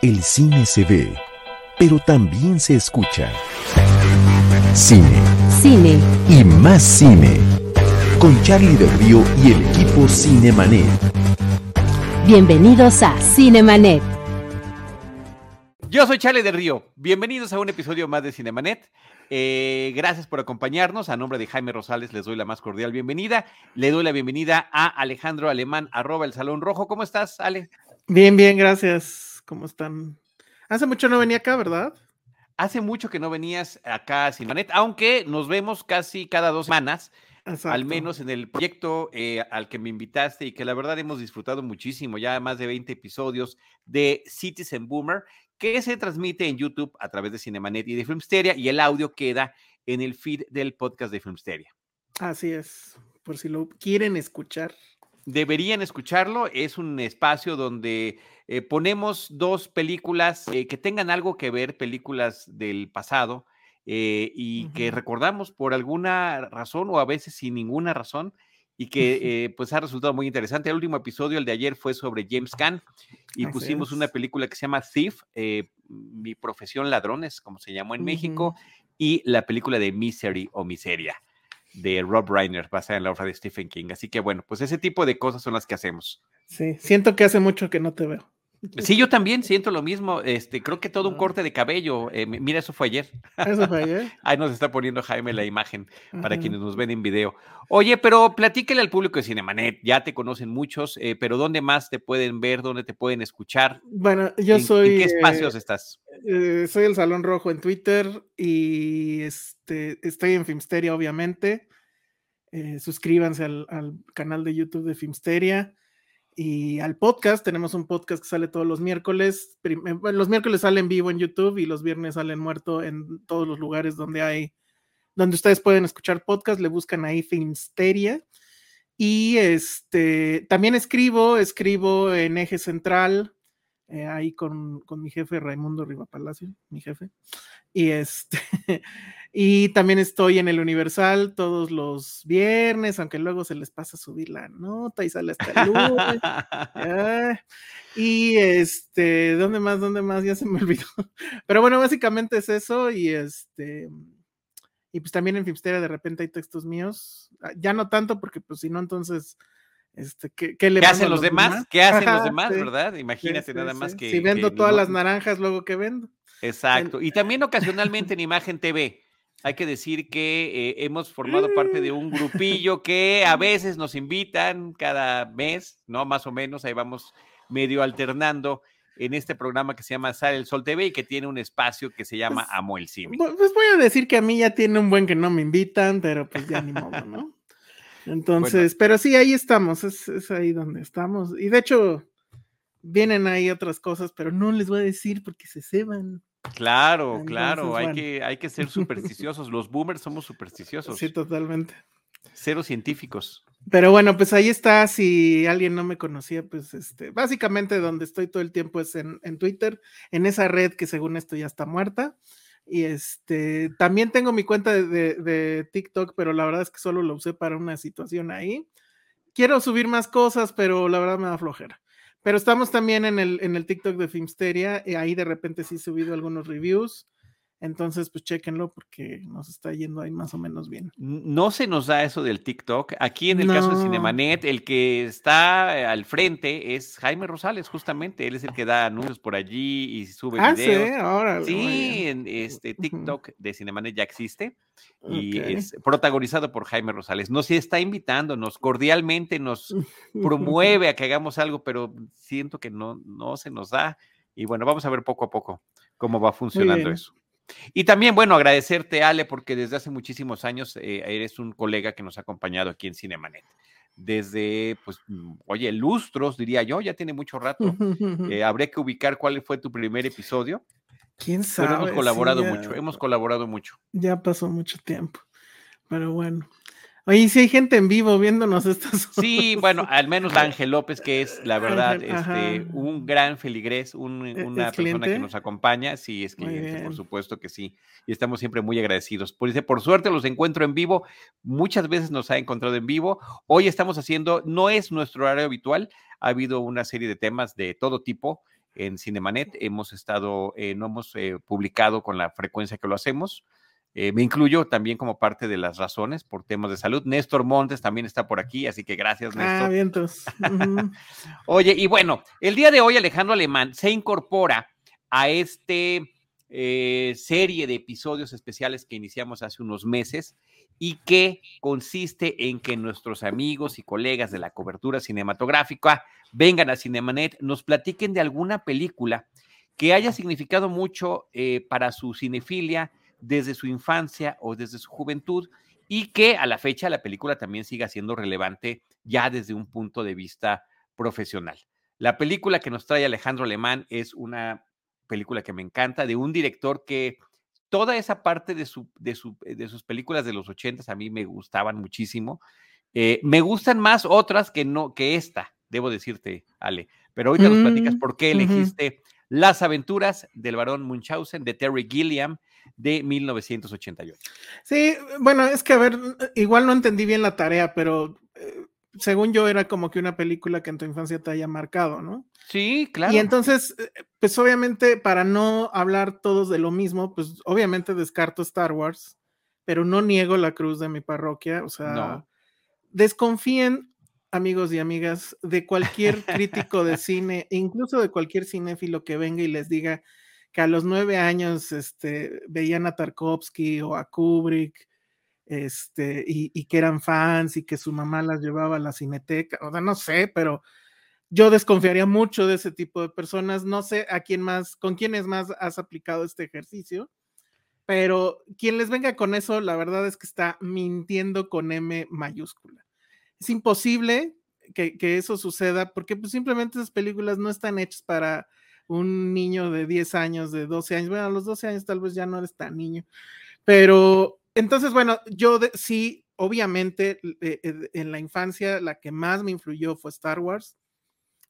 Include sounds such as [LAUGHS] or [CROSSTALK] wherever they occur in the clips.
El cine se ve, pero también se escucha. Cine. Cine. Y más cine. Con Charlie del Río y el equipo Cinemanet. Bienvenidos a Cinemanet. Yo soy Charlie del Río. Bienvenidos a un episodio más de Cinemanet. Eh, gracias por acompañarnos. A nombre de Jaime Rosales les doy la más cordial bienvenida. Le doy la bienvenida a Alejandro Alemán, arroba el Salón Rojo. ¿Cómo estás, Ale? Bien, bien, gracias. ¿Cómo están? Hace mucho no venía acá, ¿verdad? Hace mucho que no venías acá a Cinemanet, aunque nos vemos casi cada dos semanas, al menos en el proyecto eh, al que me invitaste y que la verdad hemos disfrutado muchísimo, ya más de 20 episodios de Citizen Boomer, que se transmite en YouTube a través de Cinemanet y de Filmsteria y el audio queda en el feed del podcast de Filmsteria. Así es, por si lo quieren escuchar. Deberían escucharlo, es un espacio donde eh, ponemos dos películas eh, que tengan algo que ver, películas del pasado, eh, y que recordamos por alguna razón o a veces sin ninguna razón, y [LAUGHS] que pues ha resultado muy interesante. El último episodio, el de ayer, fue sobre James Caan, y pusimos una película que se llama Thief, Mi profesión ladrones, como se llamó en México, y la película de Misery o Miseria de Rob Reiner, basada en la obra de Stephen King. Así que bueno, pues ese tipo de cosas son las que hacemos. Sí, siento que hace mucho que no te veo. Sí, yo también [LAUGHS] siento lo mismo. Este, creo que todo un corte de cabello. Eh, mira, eso fue ayer. Eso fue [LAUGHS] ayer. Ahí nos está poniendo Jaime la imagen para quienes nos ven en video. Oye, pero platíquele al público de Cinemanet. Ya te conocen muchos, eh, pero ¿dónde más te pueden ver? ¿Dónde te pueden escuchar? Bueno, yo soy. ¿En qué espacios estás? Eh, soy el Salón Rojo en Twitter y este, estoy en Filmsteria, obviamente. suscríbanse al, al canal de YouTube de Filmsteria y al podcast. Tenemos un podcast que sale todos los miércoles. Eh, los miércoles sale en vivo en YouTube y los viernes salen muerto en todos los lugares donde hay, donde ustedes pueden escuchar podcast. Le buscan ahí Filmsteria. Y este, también escribo, escribo en Eje Central, eh, ahí con, con, mi jefe Raimundo Riva Palacio, mi jefe. Y este, [LAUGHS] y también estoy en el Universal todos los viernes, aunque luego se les pasa a subir la nota y sale hasta el lunes. [LAUGHS] y este, ¿dónde más? ¿Dónde más? Ya se me [LAUGHS] olvidó. Pero bueno, básicamente es eso. Y este, y pues también en Filmsteria de repente hay textos míos. Ah, ya no tanto, porque pues si no, entonces este, ¿qué, le hacen los, demás? ¿Qué hacen los demás, verdad? Imagínate nada más que. Si vendo todas las naranjas, luego que vendo. Exacto. Y también ocasionalmente en Imagen TV. Hay que decir que eh, hemos formado parte de un grupillo que a veces nos invitan cada mes, ¿no? Más o menos, ahí vamos medio alternando en este programa que se llama Sale el Sol TV y que tiene un espacio que se llama pues, Amo el Cine. Pues voy a decir que a mí ya tiene un buen que no me invitan, pero pues ya ni modo, ¿no? Entonces, pero sí, ahí estamos, es, ahí donde estamos. Y de hecho, vienen ahí otras cosas, pero no les voy a decir porque se ceban. Claro, claro, hay, que, hay que ser supersticiosos. [LAUGHS] Los boomers somos supersticiosos. Sí, totalmente. Cero científicos. Pero bueno, pues ahí está. Si alguien no me conocía, pues este, básicamente donde estoy todo el tiempo es en, en Twitter, en esa red que según esto ya está muerta. Y este, también tengo mi cuenta de, TikTok, pero la verdad es que solo lo usé para una situación ahí. Quiero subir más cosas, pero la verdad me da flojera. Pero estamos también en el, en el TikTok de Filmsteria, y ahí de repente sí he subido algunos reviews. Entonces, pues chéquenlo porque nos está yendo ahí más o menos bien. No se nos da eso del TikTok. Aquí en el caso de Cinemanet, el que está eh, al frente es Jaime Rosales, justamente. Él es el que da anuncios por allí y sube ah, videos. Sí, ahora. Sí, en este TikTok de Cinemanet ya existe y es protagonizado por Jaime Rosales. Nos está invitándonos cordialmente, nos [LAUGHS] promueve a que hagamos algo, pero siento que no, no se nos da. Y bueno, vamos a ver poco a poco cómo va funcionando eso. Y también, bueno, agradecerte, Ale, porque desde hace muchísimos años eh, eres un colega que nos ha acompañado aquí en Cinemanet. Desde, pues, mm, oye, lustros, diría yo, ya tiene mucho rato. [LAUGHS] Eh, habría que ubicar cuál fue tu primer episodio. ¿Quién sabe? Pero hemos colaborado mucho, hemos colaborado mucho. Ya pasó mucho tiempo. Pero bueno, Oye, si hay gente en vivo viéndonos estas [LAUGHS] Sí, bueno, al menos Ángel López, que es la verdad este, un gran feligrés, ¿E-, una persona que nos acompaña. Sí, es cliente, por supuesto que sí. Y estamos siempre muy agradecidos. Por, dice, por suerte los encuentro en vivo. Muchas veces nos ha encontrado en vivo. Hoy estamos haciendo, no es nuestro horario habitual, ha habido una serie de temas de todo tipo. en Cinemanet. Hemos estado, eh, no hemos eh, publicado con la frecuencia que lo hacemos. Eh, me incluyo también como parte de las razones por temas de salud. Néstor Montes también está por aquí, así que gracias, Ah, Néstor. vientos. Ujú. [LAUGHS] Oye, y bueno, el día de hoy Alejandro Alemán se incorpora a este eh, serie de episodios especiales que iniciamos hace unos meses y que consiste en que nuestros amigos y colegas de la cobertura cinematográfica vengan a Cinemanet, nos platiquen de alguna película que haya significado mucho eh, para su cinefilia desde su infancia o desde su juventud y que a la fecha la película también siga siendo relevante ya desde un punto de vista profesional. La película que nos trae Alejandro Alemán es una película que me encanta, de un director que toda esa parte de, su, de, su, de sus películas de los ochentas a mí me gustaban muchísimo. Eh, me gustan más otras que no que esta, debo decirte, Ale. Pero ahorita nos platicas Mm, por qué elegiste Las aventuras del barón Munchausen de Terry Gilliam de 1988. Sí, bueno, es que a ver, igual no entendí bien la tarea, pero eh, según yo era como que una película que en tu infancia te haya marcado, ¿no? Sí, claro. Y entonces, eh, pues obviamente para no hablar todos de lo mismo, pues obviamente descarto Star Wars, pero no niego la cruz de mi parroquia, o sea, No. desconfíen, amigos y amigas, de cualquier crítico de cine, incluso de cualquier cinéfilo que venga y les diga que a los nueve años este, veían a Tarkovsky o a Kubrick, este, y, que eran fans y que su mamá las llevaba a la cineteca, o sea, no sé, pero yo desconfiaría mucho de ese tipo de personas. No sé a quién más, con quiénes más has aplicado este ejercicio, pero quien les venga con eso, la verdad es que está mintiendo con M mayúscula. Es imposible que, que eso suceda porque pues, simplemente esas películas no están hechas para un niño de 10 años, de 12 años. Bueno, a los 12 años tal vez ya no eres tan niño, pero entonces, bueno, yo de, sí, obviamente eh, eh, en la infancia la que más me influyó fue Star Wars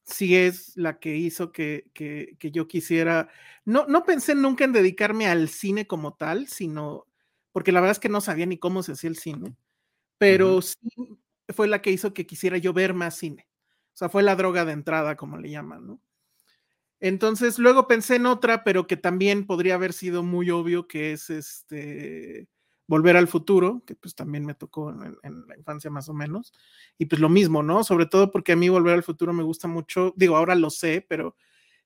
sí es la que hizo que, que, que, yo quisiera, no, no pensé nunca en dedicarme al cine como tal, sino, porque la verdad es que no sabía ni cómo se hacía el cine, pero uh -huh. sí fue la que hizo que quisiera yo ver más cine. O sea, fue la droga de entrada, como le llaman, ¿no? Entonces, luego pensé en otra, pero que también podría haber sido muy obvio, que es este Volver al futuro, que pues también me tocó en, en, la infancia más o menos, y pues lo mismo, ¿no? Sobre todo porque a mí Volver al futuro me gusta mucho, digo, ahora lo sé, pero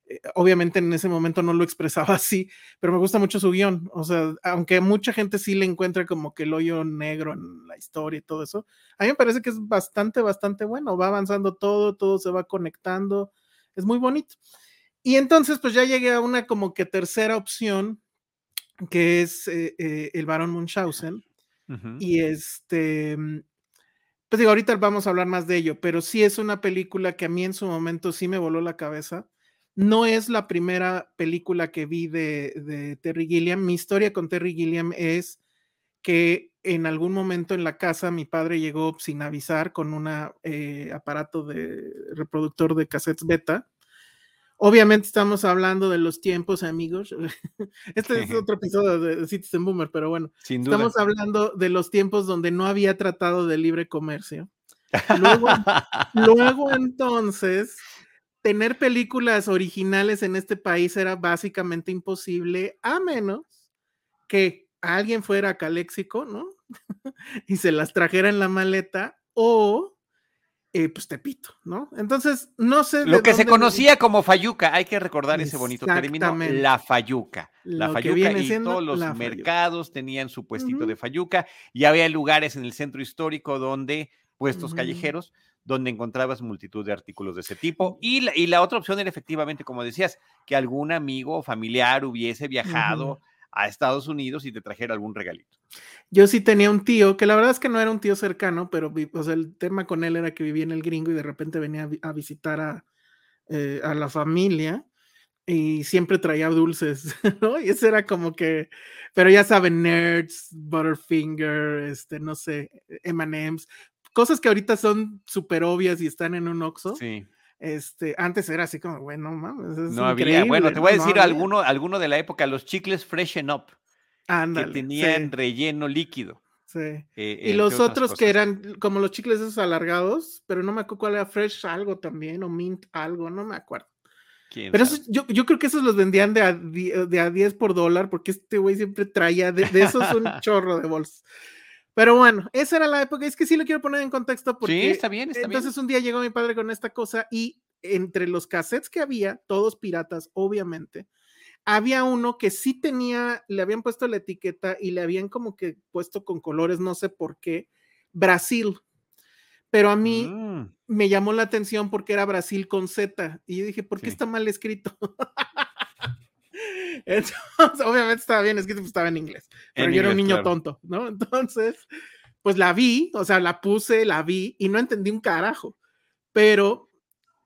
eh, obviamente en ese momento no lo expresaba [LAUGHS] así, pero me gusta mucho su guion, o sea, aunque mucha gente sí le encuentra como que el hoyo negro en la historia y todo eso, a mí me parece que es bastante, bastante bueno, va avanzando todo, todo se va conectando, es muy bonito. Y entonces pues ya llegué a una como que tercera opción, que es eh, eh, el varón Munchausen. Uh -huh. Y este, pues digo, ahorita vamos a hablar más de ello, pero sí es una película que a mí en su momento sí me voló la cabeza. No es la primera película que vi de, de Terry Gilliam. Mi historia con Terry Gilliam es que en algún momento en la casa mi padre llegó sin avisar con un eh, aparato de reproductor de cassettes beta Obviamente estamos hablando de los tiempos, amigos. [LAUGHS] Este es [LAUGHS] otro episodio de Citizen Boomer, pero bueno, Sin duda. estamos hablando de los tiempos donde no había tratado de libre comercio. Luego, luego entonces, tener películas originales en este país era básicamente imposible, a menos que alguien fuera a Caléxico, ¿no? [LAUGHS] y se las trajera en la maleta, o eh, pues Tepito, ¿no? Entonces, no sé. Lo que se conocía como Fayuca, hay que recordar ese bonito término, la Fayuca. La Lo Fayuca y todos los mercados fayuca. tenían su puestito uh -huh. de Fayuca y había lugares en el centro histórico donde, puestos uh -huh. callejeros, donde encontrabas multitud de artículos de ese tipo. Y la, y la, otra opción era efectivamente, como decías, que algún amigo o familiar hubiese viajado. Uh -huh a Estados Unidos y te trajera algún regalito. Yo sí tenía un tío, que la verdad es que no era un tío cercano, pero o sea, el tema con él era que vivía en el gringo y de repente venía a, a visitar a, eh, a, la familia y siempre traía dulces, [LAUGHS] ¿no? Y eso era como que, pero ya saben, nerds, Butterfinger, este, no sé, M&M's, cosas que ahorita son súper obvias y están en un Oxxo. Sí. Este, antes era así como, bueno, mames. Es no había, bueno, te voy a decir no alguno, alguno de la época, los chicles Freshen Up, Ándale, que tenían sí. relleno líquido. Sí. Eh, y los otros que eran como los chicles esos alargados, pero no me acuerdo cuál era Fresh algo también, o Mint algo, no me acuerdo. ¿Quién Pero yo, yo creo que esos los vendían de a, de a 10 por dólar, porque este güey siempre traía de, de esos un [LAUGHS] chorro de bolsas. Pero bueno, esa era la época. Es que sí lo quiero poner en contexto porque sí, está bien, está entonces un día llegó mi padre con esta cosa y entre los cassettes que había, todos piratas, obviamente, había uno que sí tenía, le habían puesto la etiqueta y le habían como que puesto con colores, no sé por qué, Brasil. Pero a mí bien. Mm, me llamó la atención porque era Brasil con Z. Y yo dije, ¿por qué Sí. está mal escrito? [LAUGHS] Entonces, [LAUGHS] obviamente estaba bien escrito, pues estaba en inglés. Pero en yo era un inglés, niño claro. tonto, ¿no? [LAUGHS] Entonces, pues la vi, o sea, la puse, la vi y no entendí un carajo. Pero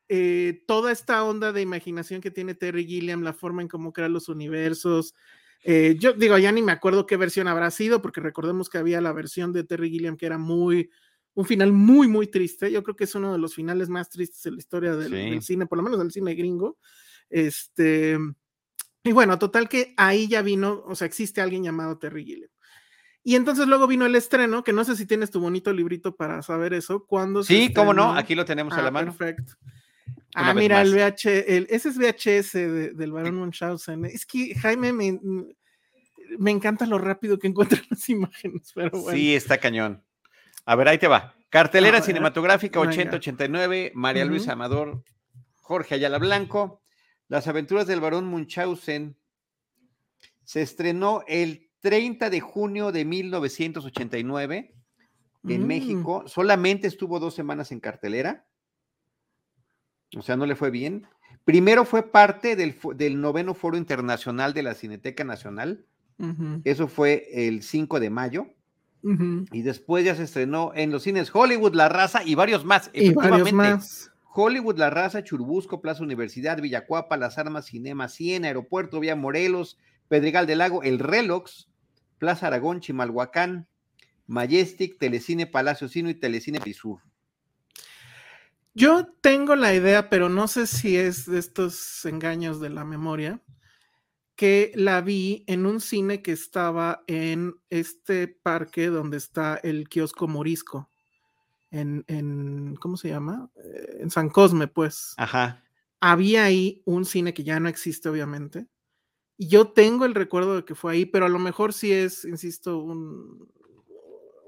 eh, toda esta onda de imaginación que tiene Terry Gilliam, la forma en cómo crea los universos. eh, yo digo, ya ni me acuerdo qué versión habrá sido, porque recordemos que había la versión de Terry Gilliam que era muy, un final muy, muy triste. Yo creo que es uno de los finales más tristes en la historia del, Sí. del cine, por lo menos del cine gringo. Este, y bueno, total que ahí ya vino, o sea, existe alguien llamado Terry Gilliam. Y entonces luego vino el estreno, que no sé si tienes tu bonito librito para saber eso. ¿Cuándo Sí, cómo no, aquí lo tenemos a la Ah, mano. Perfecto. Una Ah, mira, el. VH, el, ese es VHS de- del Barón Munchausen. Es que Jaime me, me encanta lo rápido que encuentra [LAUGHS] las imágenes, pero bueno. Sí, está cañón. A ver, ahí te va. Cartelera A ver, cinematográfica venga. 8089, María Luisa Ujú. Amador, Jorge Ayala Blanco. Las aventuras del barón Munchausen se estrenó el 30 de junio de 1989 en Mm, México. Solamente estuvo dos semanas en cartelera. O sea, no le fue bien. Primero fue parte del, del noveno Foro Internacional de la Cineteca Nacional. Eso fue el 5 de mayo. Y después ya se estrenó en los cines Hollywood, La Raza y varios más. Y varios Efectivamente, más. Hollywood, La Raza, Churubusco, Plaza Universidad, Villacuapa, Las Armas, Cinema 100, Aeropuerto, Vía Morelos, Pedregal del Lago, El Relox, Plaza Aragón, Chimalhuacán, Majestic, Telecine Palacio Sino y Telecine Pisur. Yo tengo la idea, pero no sé si es de estos engaños de la memoria, que la vi en un cine que estaba en este parque donde está el kiosco Morisco, en, en ¿cómo se llama? Eh, En San Cosme, pues. Ajá. Había ahí un cine que ya no existe, obviamente. Y yo tengo el recuerdo de que fue ahí, pero a lo mejor sí es, insisto, un-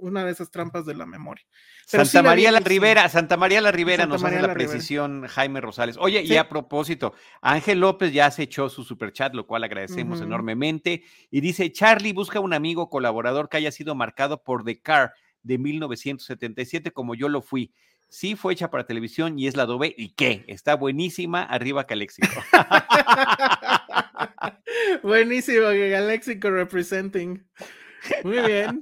una de esas trampas de la memoria. Pero sí Santa la María la. Rivera, Santa María la Rivera Santa nos María hace la la Rivera. precisión Jaime Rosales. Oye, y a propósito, Ángel López ya se echó su superchat, lo cual agradecemos enormemente. Y dice, Charlie busca un amigo colaborador que haya sido marcado por The Car de 1977 como yo lo fui. Sí fue hecha para televisión y es la Adobe. ¿Y qué? Está buenísima. Arriba Caléxico. [LAUGHS] Buenísimo, Galaxico representing. Muy bien.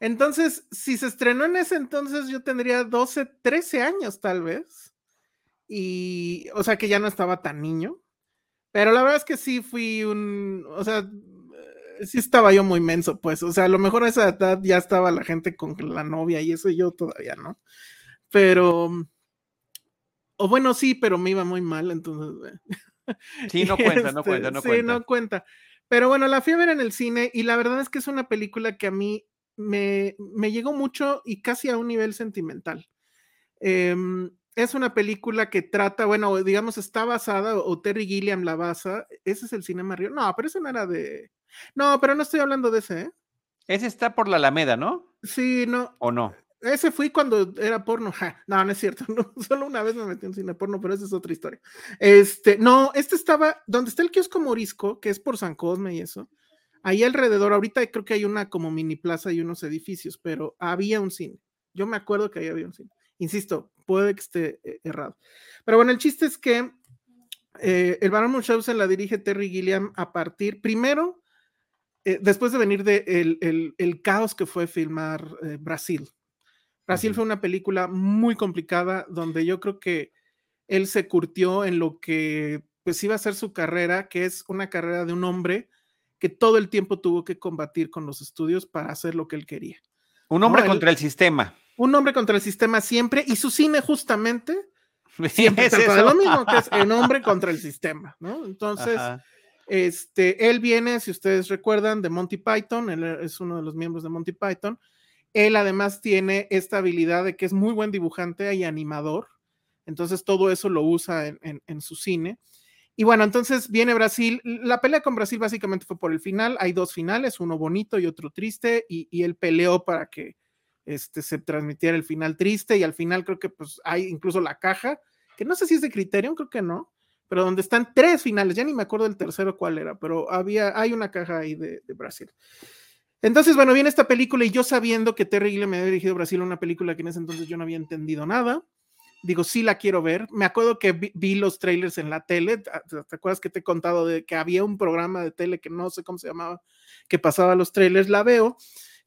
Entonces, si se estrenó en ese entonces, yo tendría 12, 13 años tal vez. Y, o sea, que ya no estaba tan niño. Pero la verdad es que sí fui un, o sea, sí estaba yo muy menso, pues. O sea, a lo mejor a esa edad ya estaba la gente con la novia y eso yo todavía, ¿no? Pero, o bueno, sí, pero me iba muy mal, entonces. eh, [LAUGHS] Sí, no cuenta, no este, cuenta, no sí, cuenta. no cuenta. Pero bueno, la fui a ver en el cine y la verdad es que es una película que a mí me, me llegó mucho y casi a un nivel sentimental. Em, es una película que trata, bueno, digamos, está basada, o Terry Gilliam la basa. Ese es el Cinema Río. No, pero ese no era de. No, pero no estoy hablando de ese, ¿eh? Ese está por la Alameda, ¿no? Sí, no. ¿O no? Ese fui cuando era porno. Ja, no, no es cierto. [LAUGHS] no, solo una vez me metí en cine porno, pero esa es otra historia. Este, no, este estaba donde está el kiosco Morisco, que es por San Cosme y eso. Ahí alrededor, ahorita creo que hay una como mini plaza y unos edificios, pero había un cine. Yo me acuerdo que ahí había un cine. Insisto, puede que esté eh, errado. Pero bueno, el chiste es que eh, el Barón Munchausen la dirige Terry Gilliam a partir, primero, eh, después de venir de el, el, el caos que fue filmar eh, Brasil. Brasil fue una película muy complicada donde yo creo que él se curtió en lo que pues iba a ser su carrera, que es una carrera de un hombre que todo el tiempo tuvo que combatir con los estudios para hacer lo que él quería. Un hombre No, él- contra el sistema. Un hombre contra el sistema siempre y su cine justamente [LAUGHS] siempre Es de lo mismo, que es [LAUGHS] el hombre contra el sistema, ¿no? Entonces, Ajá. este, él viene, si ustedes recuerdan, de Monty Python, él es uno de los miembros de Monty Python. Él además tiene esta habilidad de que es muy buen dibujante y animador, entonces todo eso lo usa en, en- en su cine. Y bueno, entonces viene Brasil. La pelea con Brasil básicamente fue por el final. Hay dos finales, uno bonito y otro triste. Y, y él peleó para que este, se transmitiera el final triste. Y al final creo que pues hay incluso la caja, que no sé si es de Criterion, creo que no. Pero donde están tres finales, ya ni me acuerdo del tercero cuál era, pero había, hay una caja ahí de, de Brasil. Entonces, bueno, viene esta película y yo sabiendo que Terry Gilliam me había dirigido Brasil, una película que en ese entonces yo no había entendido nada, digo, sí la quiero ver. Me acuerdo que vi, vi, los trailers en la tele, ¿te acuerdas que te he contado de que había un programa de tele que no sé cómo se llamaba, que pasaba los trailers? La veo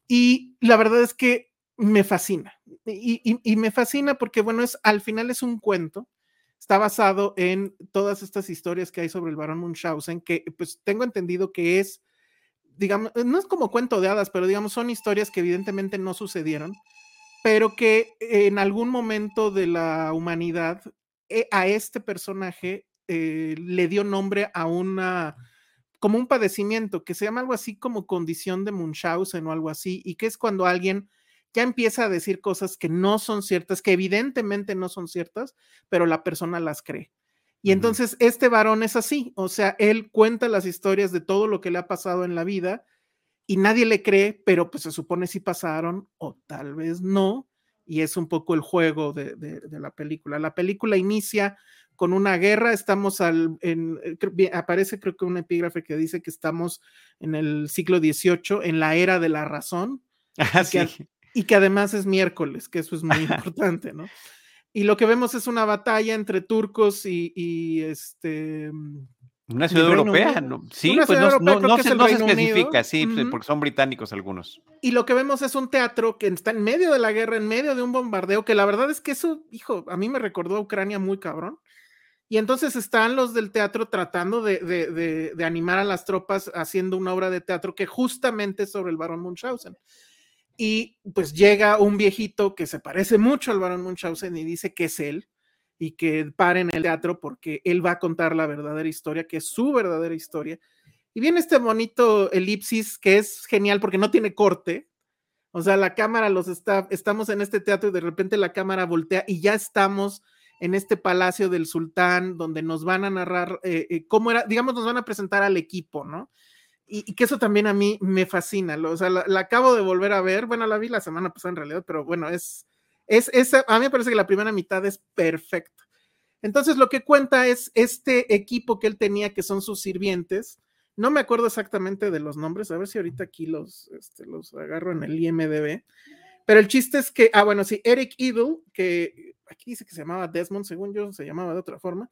y la verdad es que me fascina. Y, y, me fascina porque, bueno, es, al final es un cuento, está basado en todas estas historias que hay sobre el barón Munchausen, que pues tengo entendido que es digamos, no es como cuento de hadas, pero digamos, son historias que evidentemente no sucedieron, pero que en algún momento de la humanidad eh, a este personaje eh, le dio nombre a una, como un padecimiento que se llama algo así como condición de Munchausen o algo así, y que es cuando alguien ya empieza a decir cosas que no son ciertas, que evidentemente no son ciertas, pero la persona las cree. Y entonces este varón es así, o sea, él cuenta las historias de todo lo que le ha pasado en la vida y nadie le cree, pero pues se supone si pasaron o tal vez no, y es un poco el juego de, de, de la película. La película inicia con una guerra, estamos al, en, aparece creo que un epígrafe que dice que estamos en el siglo XVIII, en la era de la razón, [LAUGHS] Ah, sí. que, y que además es miércoles, que eso es muy [LAUGHS] importante, ¿no? Y lo que vemos es una batalla entre turcos y, y este. Una ciudad europea, ¿no? Sí, Una pues no, europea, no, no creo que se, es no se especifica, Unido. sí, pues, porque son británicos algunos. Y lo que vemos es un teatro que está en medio de la guerra, en medio de un bombardeo, que la verdad es que eso, hijo, a mí me recordó a Ucrania muy cabrón. Y entonces están los del teatro tratando de, de, de, de animar a las tropas haciendo una obra de teatro que justamente es sobre el barón Munchausen. Y pues llega un viejito que se parece mucho al barón Munchausen y dice que es él y que paren el teatro porque él va a contar la verdadera historia, que es su verdadera historia. Y viene este bonito elipsis que es genial porque no tiene corte. O sea, la cámara los está, estamos en este teatro y de repente la cámara voltea y ya estamos en este palacio del sultán donde nos van a narrar eh, eh, cómo era, digamos, nos van a presentar al equipo, ¿no? Y, que eso también a mí me fascina. Lo, o sea, la, la, acabo de volver a ver. Bueno, la vi la semana pasada en realidad, pero bueno, es, es, es, a mí me parece que la primera mitad es perfecta. Entonces, lo que cuenta es este equipo que él tenía, que son sus sirvientes. No me acuerdo exactamente de los nombres, a ver si ahorita aquí los, este, los agarro en el IMDB. Pero el chiste es que, ah, bueno, sí, Eric Idle, que aquí dice que se llamaba Desmond, según yo, se llamaba de otra forma.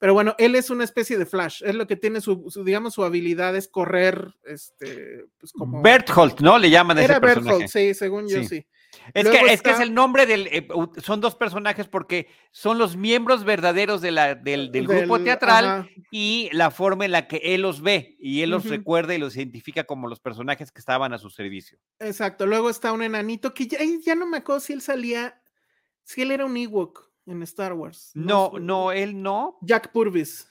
Pero bueno, él es una especie de Flash. Es lo que tiene su, su digamos, su habilidad es correr, este, pues como. Berthold, ¿no? Le llaman a ese Era personaje. Berthold, sí, según yo, Sí. sí. Es que, es que es el nombre del. eh, son dos personajes porque son los miembros verdaderos de la, del, del grupo teatral ajá. y la forma en la que él los ve y él los recuerda y los identifica como los personajes que estaban a su servicio. Exacto. Luego está un enanito que ya, ya no me acuerdo si él salía, si él era un Ewok en Star Wars. No, no, él no. Jack Purvis.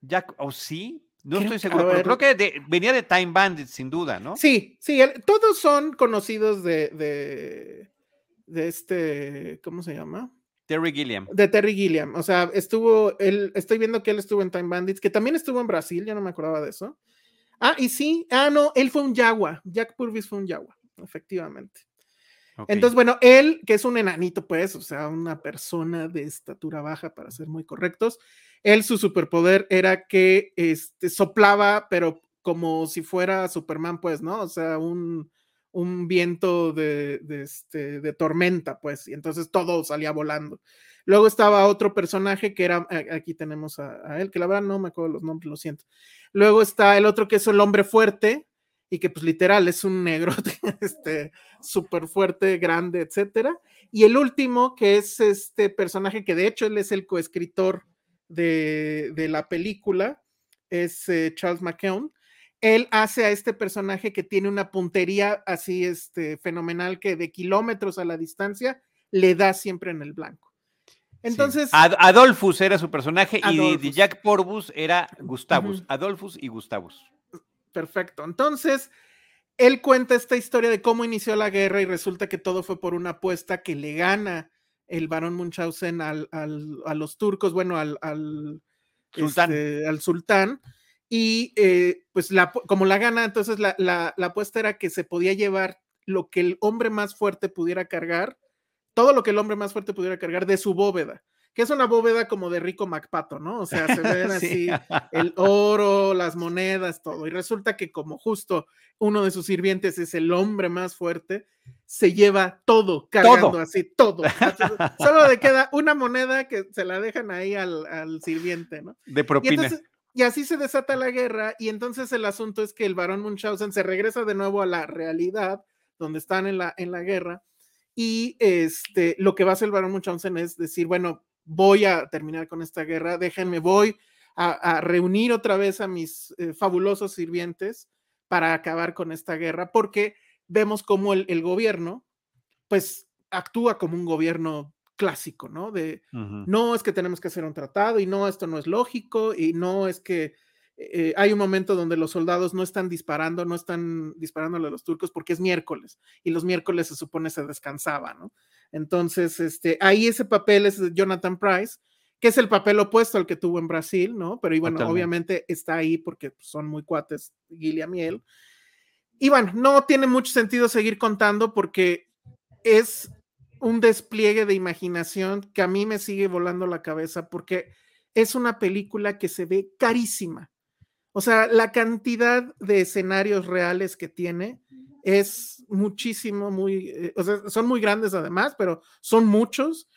Jack, ¿o sí? No estoy seguro, pero creo que de- venía de Time Bandit, sin duda, ¿no? Sí, sí, él- todos son conocidos de, de, de este, ¿cómo se llama? Terry Gilliam. De Terry Gilliam. O sea, estuvo, él, estoy viendo que él estuvo en Time Bandits, que también estuvo en Brasil, ya no me acordaba de eso. Ah, y sí, ah, no, él fue un Yagua. Jack Purvis fue un Yagua, efectivamente. Ok. Entonces, bueno, él, que es un enanito, pues, o sea, una persona de estatura baja, para ser muy correctos, él, su superpoder era que este, soplaba, pero como si fuera Superman, pues, ¿no? O sea, un, un viento de, de, este, de tormenta, pues, y entonces todo salía volando. Luego estaba otro personaje que era, aquí tenemos a, a él, que la verdad no me acuerdo los nombres, lo siento. Luego está el otro que es el hombre fuerte, y que pues literal es un negro, [LAUGHS] este, súper fuerte, grande, etcétera. Y el último, que es este personaje que de hecho él es el coescritor de, de la película, es eh, Charles McKeown. Él hace a este personaje que tiene una puntería así este, fenomenal que de kilómetros a la distancia le da siempre en el blanco. Entonces, Sí. Ad- Adolphus era su personaje y de-. Jack Porbus era Gustavus. Ujú. Adolphus y Gustavus. Perfecto. Entonces, él cuenta esta historia de cómo inició la guerra y resulta que todo fue por una apuesta que le gana el barón Munchausen al, al, a los turcos, bueno, al, al, sultán. Este, al sultán. Y eh, pues la, como la gana, entonces la, la, la apuesta era que se podía llevar lo que el hombre más fuerte pudiera cargar, todo lo que el hombre más fuerte pudiera cargar de su bóveda que es una bóveda como de rico Macpato, ¿no? O sea, se [LAUGHS] ven así el oro, las monedas, todo. Y resulta que como justo uno de sus sirvientes es el hombre más fuerte, se lleva todo cargando así, todo. [LAUGHS] Solo le queda una moneda que se la dejan ahí al, sirviente, ¿no? De propina. Y, así se desata la guerra y entonces el asunto es que el varón Munchausen se regresa de nuevo a la realidad donde están en la, en la guerra y este, lo que va a hacer el varón Munchausen es decir, bueno, voy a terminar con esta guerra, déjenme, voy a, reunir otra vez a mis eh, fabulosos sirvientes para acabar con esta guerra, porque vemos como el, gobierno, pues, actúa como un gobierno clásico, ¿no? De, no es que tenemos que hacer un tratado y no, esto no es lógico y no es que eh, hay un momento donde los soldados no están disparando, no están disparándole a los turcos porque es miércoles y los miércoles se supone se descansaba, ¿no? Entonces, este, ahí ese papel es de Jonathan Price, que es el papel opuesto al que tuvo en Brasil, ¿no? Pero y bueno, obviamente está ahí porque son muy cuates Guillermo Miel. Y bueno, no tiene mucho sentido seguir contando porque es un despliegue de imaginación que a mí me sigue volando la cabeza porque es una película que se ve carísima. O sea, la cantidad de escenarios reales que tiene es muchísimo, muy, eh, o sea, son muy grandes además, pero son muchos.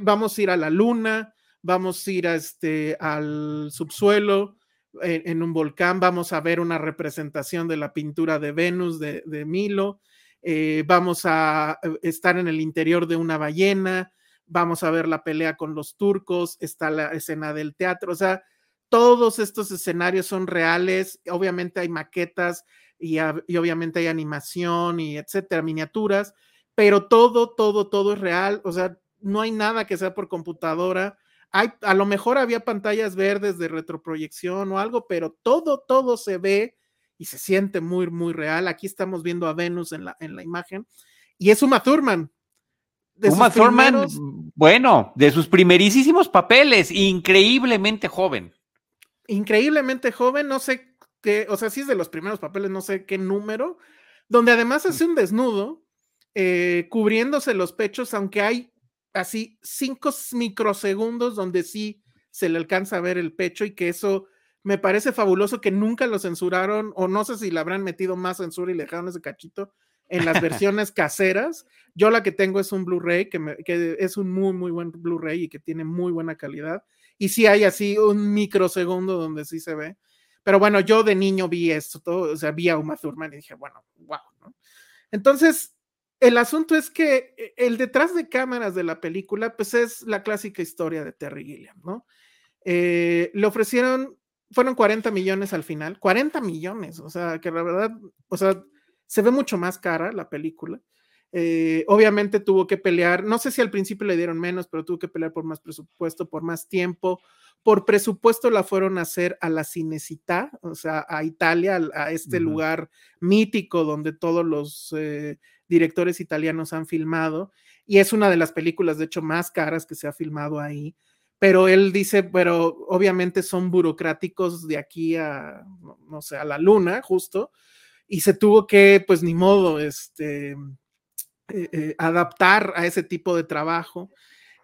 vamos a ir a la luna, vamos a ir a este, al subsuelo, en, un volcán, vamos a ver una representación de la pintura de Venus de, Milo, eh, vamos a eh, estar en el interior de una ballena, vamos a ver la pelea con los turcos, está la escena del teatro, o sea, todos estos escenarios son reales, obviamente hay maquetas y, obviamente hay animación y etcétera, miniaturas, pero todo, todo, todo es real, o sea, no hay nada que sea por computadora. Hay, a lo mejor había pantallas verdes de retroproyección o algo, pero todo, todo se ve y se siente muy, muy real. Aquí estamos viendo a Venus en la, en la imagen y es Uma Thurman. Uma Thurman, bueno, de sus primerísimos papeles, increíblemente joven increíblemente joven, no sé qué, o sea, sí es de los primeros papeles, no sé qué número, donde además hace un desnudo, eh, cubriéndose los pechos, aunque hay así cinco microsegundos donde sí se le alcanza a ver el pecho y que eso me parece fabuloso que nunca lo censuraron o no sé si le habrán metido más censura y le dejaron ese cachito en las [LAUGHS] versiones caseras. Yo la que tengo es un Blu-ray que, que, es un muy, muy buen Blu-ray y que tiene muy buena calidad y sí hay así un microsegundo donde sí se ve. Pero bueno, yo de niño vi esto, todo, o sea, vi a Uma Thurman y dije, bueno, wow, ¿no? Entonces, el asunto es que eh, el detrás de cámaras de la película, pues es la clásica historia de Terry Gilliam, ¿no? Eh, le ofrecieron, fueron 40 millones al final, 40 millones, o sea, que la verdad, o sea, se ve mucho más cara la película. Eh, obviamente tuvo que pelear, no sé si al principio le dieron menos, pero tuvo que pelear por más presupuesto, por más tiempo. Por presupuesto la fueron a hacer a la Cinecita, o sea, a Italia, a, este lugar mítico donde todos los eh, directores italianos han filmado. Y es una de las películas, de hecho, más caras que se ha filmado ahí. Pero él dice, pero obviamente son burocráticos de aquí a, no sé, a la luna, justo. Y se tuvo que, pues ni modo, este, eh, eh, adaptar a ese tipo de trabajo.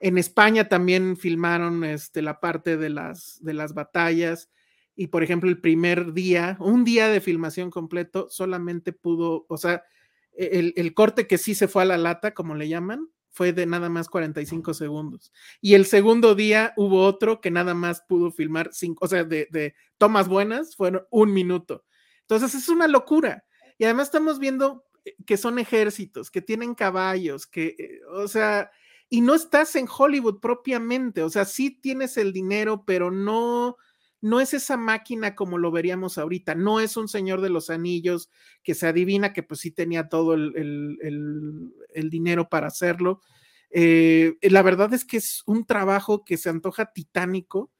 En España también filmaron este, la parte de las, de las batallas y, por ejemplo, el primer día, un día de filmación completo, solamente pudo, o sea, e, el, el, corte que sí se fue a la lata, como le llaman, fue de nada más 45 segundos. Y el segundo día hubo otro que nada más pudo filmar cinco, o sea, de, de tomas buenas, fueron un minuto. Entonces es una locura. Y además estamos viendo que son ejércitos, que tienen caballos, que, eh, o sea, y no estás en Hollywood propiamente, o sea, sí tienes el dinero, pero no, no es esa máquina como lo veríamos ahorita, no es un señor de los anillos que se adivina que pues sí tenía todo el, el, dinero para hacerlo. Eh, la verdad es que es un trabajo que se antoja titánico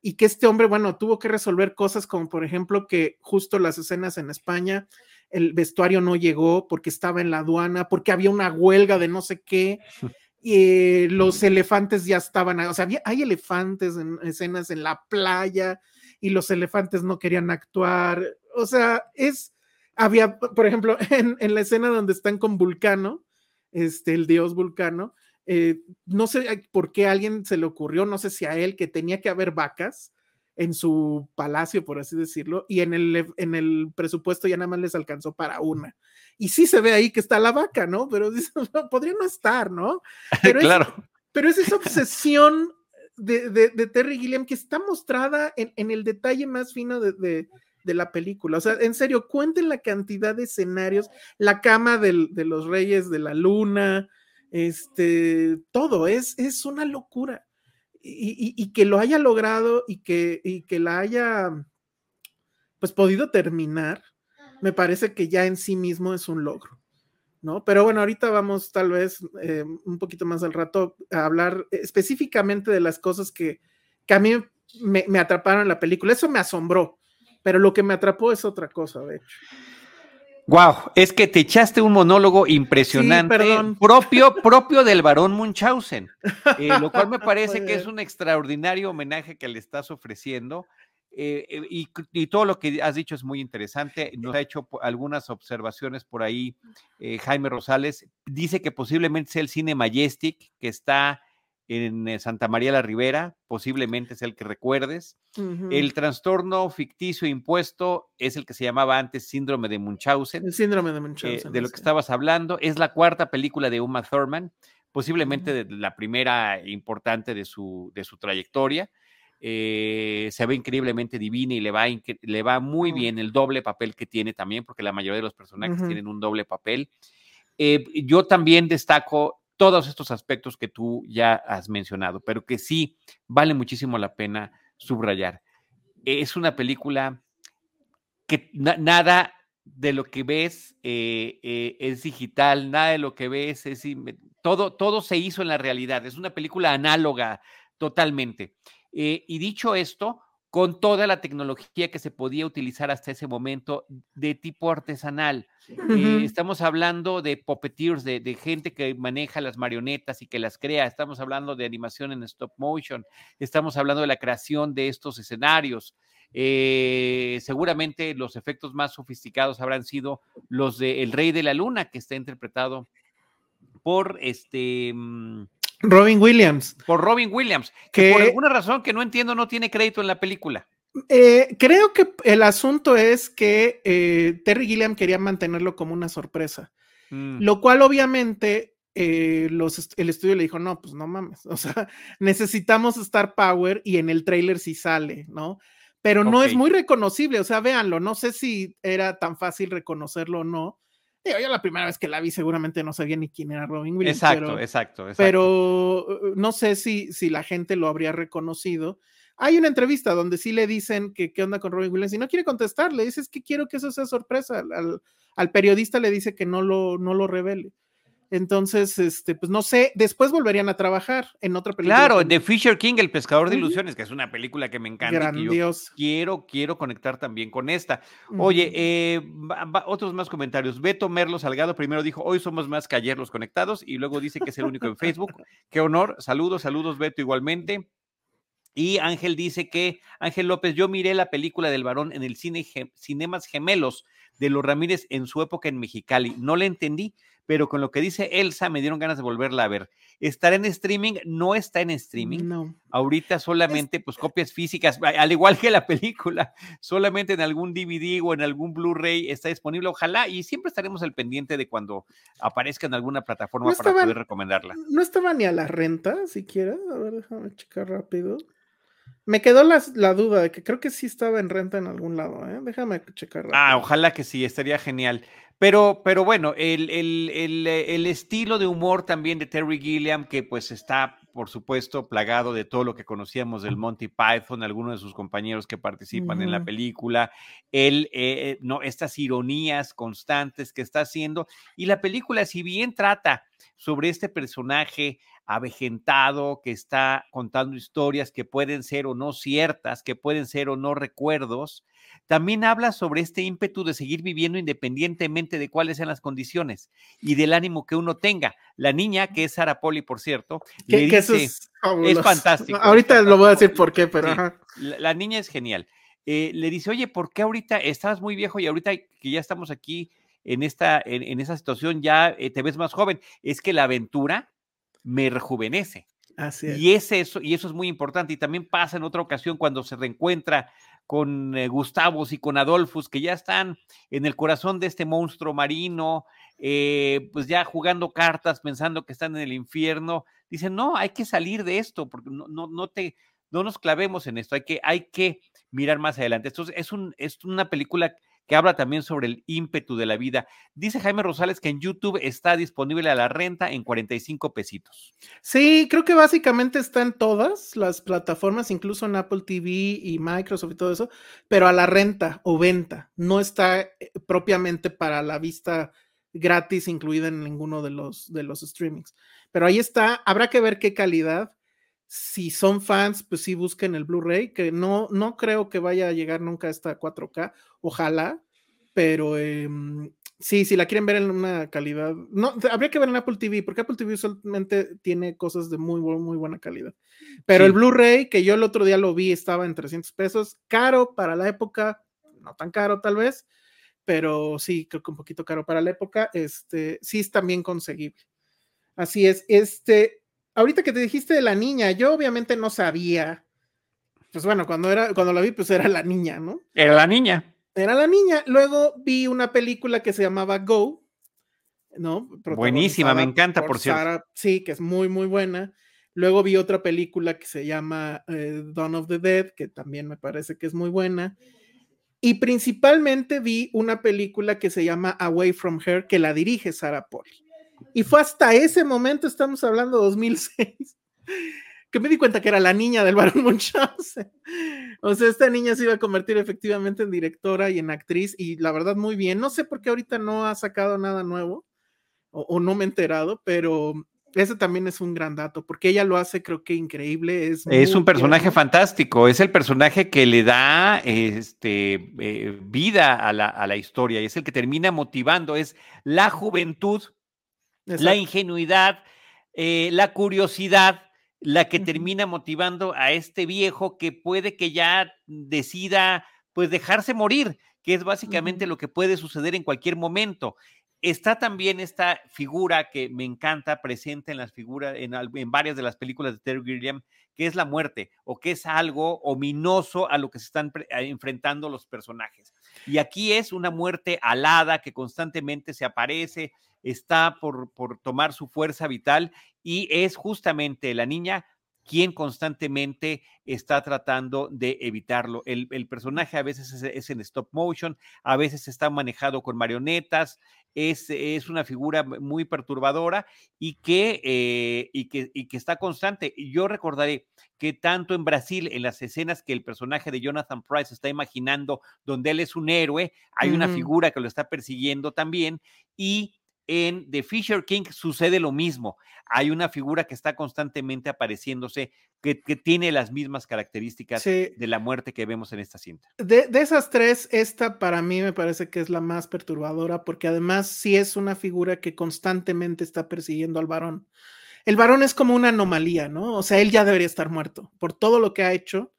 y que este hombre, bueno, tuvo que resolver cosas como por ejemplo que justo las escenas en España el vestuario no llegó porque estaba en la aduana, porque había una huelga de no sé qué. [LAUGHS] eh, los elefantes ya estaban, o sea, había, hay elefantes en escenas en la playa y los elefantes no querían actuar, o sea, es, había, por ejemplo, [LAUGHS] en, en la escena donde están con Vulcano, este, el dios Vulcano, eh, no sé por qué a alguien se le ocurrió, no sé si a él, que tenía que haber vacas en su palacio, por así decirlo, y en el, en el presupuesto ya nada más les alcanzó para una. Y sí se ve ahí que está la vaca, ¿no? Pero [LAUGHS] podría no estar, ¿no? [LAUGHS] Pero claro. Es, pero es esa [LAUGHS] obsesión de, de, de, Terry Gilliam que está mostrada en, en el detalle más fino de, de, la película. O sea, en serio, cuenten la cantidad de escenarios, la cama del, de los reyes de la luna, este, todo, es, es una locura y, que lo haya logrado y que, y que la haya pues podido terminar, me parece que ya en sí mismo es un logro, ¿no? Pero bueno, ahorita vamos tal vez eh, un poquito más al rato a hablar específicamente de las cosas que, que a mí me, me, atraparon en la película. Eso me asombró, pero lo que me atrapó es otra cosa, de hecho. Wow, es que te echaste un monólogo impresionante, propio, propio del varón Munchausen, eh, lo cual me [LAUGHS] parece que es un extraordinario homenaje que le estás ofreciendo. Eh, eh, y, y, todo lo que has dicho es muy interesante. Nos ha hecho algunas observaciones por ahí Jaime Rosales. Dice que posiblemente sea el cine Majestic que está en eh, Santa María la Ribera, posiblemente es el que recuerdes. Uh -huh. El trastorno ficticio impuesto es el que se llamaba antes síndrome de Munchausen. El síndrome de Munchausen. Eh, de lo que estabas hablando. Es la cuarta película de Uma Thurman, posiblemente uh -huh. de la primera importante de su, de su trayectoria. Eh, se ve increíblemente divina y le va, le va muy uh -huh. bien el doble papel que tiene también, porque la mayoría de los personajes tienen un doble papel. Eh, yo también destaco todos estos aspectos que tú ya has mencionado, pero que sí vale muchísimo la pena subrayar. Es una película que na nada de lo que ves eh, eh, es digital, nada de lo que ves es todo, todo se hizo en la realidad. Es una película análoga totalmente. Eh, y dicho esto, con toda la tecnología que se podía utilizar hasta ese momento de tipo artesanal. Uh -huh. eh, estamos hablando de puppeteers, de, de, gente que maneja las marionetas y que las crea. Estamos hablando de animación en stop motion. Estamos hablando de la creación de estos escenarios. Eh, seguramente los efectos más sofisticados habrán sido los de El Rey de la Luna, que está interpretado por este. Mmm, Robin Williams. Por Robin Williams, que, que por alguna razón que no entiendo no tiene crédito en la película. Eh, creo que el asunto es que eh, Terry Gilliam quería mantenerlo como una sorpresa, mm. lo cual obviamente eh, los, el estudio le dijo, no, pues no mames, [LAUGHS] o sea, necesitamos Star Power y en el trailer sí sale, ¿no? Pero no okay. es muy reconocible, o sea, véanlo, no sé si era tan fácil reconocerlo o no, yo la primera vez que la vi seguramente no sabía ni quién era Robin Williams. Exacto, pero, exacto, exacto. Pero uh, no sé si, si la gente lo habría reconocido. Hay una entrevista donde sí le dicen que qué onda con Robin Williams y no quiere contestar, le dices que quiero que eso sea sorpresa. Al, al periodista le dice que no lo, no lo revele. Entonces, este, pues no sé, después volverían a trabajar en otra película. Claro, The Fisher King, El Pescador de Ilusiones, que es una película que me encanta. Grandiosa. quiero, quiero conectar también con esta. Oye, eh, otros más comentarios. Beto Merlo Salgado primero dijo, hoy somos más que ayer los conectados, y luego dice que es el único en Facebook. [LAUGHS] Qué honor. Saludos, saludos, Beto, igualmente. Y Ángel dice que, Ángel López, yo miré la película del varón en el cine Cinemas Gemelos de los Ramírez en su época en Mexicali. No le entendí, pero con lo que dice Elsa me dieron ganas de volverla a ver. ¿Estará en streaming? No está en streaming. No. Ahorita solamente pues copias físicas, al igual que la [LAUGHS] película, solamente en algún DVD o en algún Blu-ray está disponible. Ojalá y siempre estaremos al pendiente de cuando aparezca en alguna plataforma no para estaba, poder recomendarla. No estaba ni a la renta siquiera. A ver, déjame checar rápido. Me quedó la, la, duda de que creo que sí estaba en renta en algún lado, ¿eh? Déjame checar. Rápido. Ah, ojalá que sí, estaría genial. Pero, pero bueno, el, el, el, el, estilo de humor también de Terry Gilliam, que pues está, por supuesto, plagado de todo lo que conocíamos del Monty Python, algunos de sus compañeros que participan uh -huh. en la película, él, eh, no, estas ironías constantes que está haciendo. Y la película, si bien trata sobre este personaje avejentado, que está contando historias que pueden ser o no ciertas, que pueden ser o no recuerdos. También habla sobre este ímpetu de seguir viviendo independientemente de cuáles sean las condiciones y del ánimo que uno tenga. La niña, que es Sara Poli, por cierto, le dice, es, fantástico. Ahorita lo voy a decir por qué, pero... la, niña es genial. Eh, le dice, oye, ¿por qué ahorita estabas muy viejo y ahorita que ya estamos aquí en esta, en, esa situación ya eh, te ves más joven? Es que la aventura me rejuvenece. Así Y, eso, y eso es muy importante. Y también pasa en otra ocasión cuando se reencuentra con eh, Gustavos y con Adolfus, que ya están en el corazón de este monstruo marino, eh, pues ya jugando cartas, pensando que están en el infierno. Dicen, no, hay que salir de esto, porque no, no, no te, no nos clavemos en esto, hay que, hay que mirar más adelante. Esto es, un, es una película que habla también sobre el ímpetu de la vida. Dice Jaime Rosales que en YouTube está disponible a la renta en 45 pesitos. Sí, creo que básicamente está en todas las plataformas, incluso en Apple TV y Microsoft y todo eso, pero a la renta o venta. No está eh, propiamente para la vista gratis incluida en ninguno de los, de los streamings. Pero ahí está, habrá que ver qué calidad. Si son fans, pues sí busquen el Blu-ray, que no, no creo que vaya a llegar nunca a esta 4K, ojalá, pero em, sí, si la quieren ver en una calidad, no, habría que ver en Apple TV, porque Apple TV solamente tiene cosas de muy, muy buena calidad. Pero el Blu-ray, que yo el otro día lo vi, estaba en 300 pesos, caro para la época, no tan caro tal vez, pero sí, creo que un poquito caro para la época, este, sí es también conseguible. Así es, este, ahorita que te dijiste de la niña, yo obviamente no sabía, pues bueno, cuando, era, cuando la vi, pues era la niña, ¿no? Era la niña. Era la niña. Luego vi una película que se llamaba Go, ¿no? Buenísima, me encanta, por, cierto. sí, que es muy, muy buena. Luego vi otra película que se llama eh, Dawn of the Dead, que también me parece que es muy buena. Y principalmente vi una película que se llama Away from Her, que la dirige Sarah Polly. Y fue hasta ese momento, estamos hablando de 2006, [LAUGHS] que me di cuenta que era la niña del Baron Munchausen. O sea, esta niña se iba a convertir efectivamente en directora y en actriz, y la verdad, muy bien. No sé por qué ahorita no ha sacado nada nuevo, o, o no me he enterado, pero ese también es un gran dato, porque ella lo hace, creo que increíble. Es, es un personaje fantástico, es el personaje que le da este, eh, vida a la, a la, historia, y es el que termina motivando, es la juventud, la ingenuidad, eh, la curiosidad, la que termina motivando a este viejo que puede que ya decida pues dejarse morir, que es básicamente lo que puede suceder en cualquier momento. Está también esta figura que me encanta, presente en las figuras, en, varias de las películas de Terry Gilliam, que es la muerte, o que es algo ominoso a lo que se están enfrentando los personajes. Y aquí es una muerte alada que constantemente se aparece, está por, por tomar su fuerza vital, y es justamente la niña quien constantemente está tratando de evitarlo. El, personaje a veces es, en stop motion, a veces está manejado con marionetas, es, es una figura muy perturbadora y que, eh, y, que, y que está constante. Yo recordaré que tanto en Brasil, en las escenas que el personaje de Jonathan Price está imaginando, donde él es un héroe, hay una figura que lo está persiguiendo también y en The Fisher King sucede lo mismo. Hay una figura que está constantemente apareciéndose, que, tiene las mismas características de la muerte que vemos en esta cinta. De, esas tres, esta para mí me parece que es la más perturbadora, porque además sí es una figura que constantemente está persiguiendo al varón. El varón es como una anomalía, ¿no? O sea, él ya debería estar muerto por todo lo que ha hecho.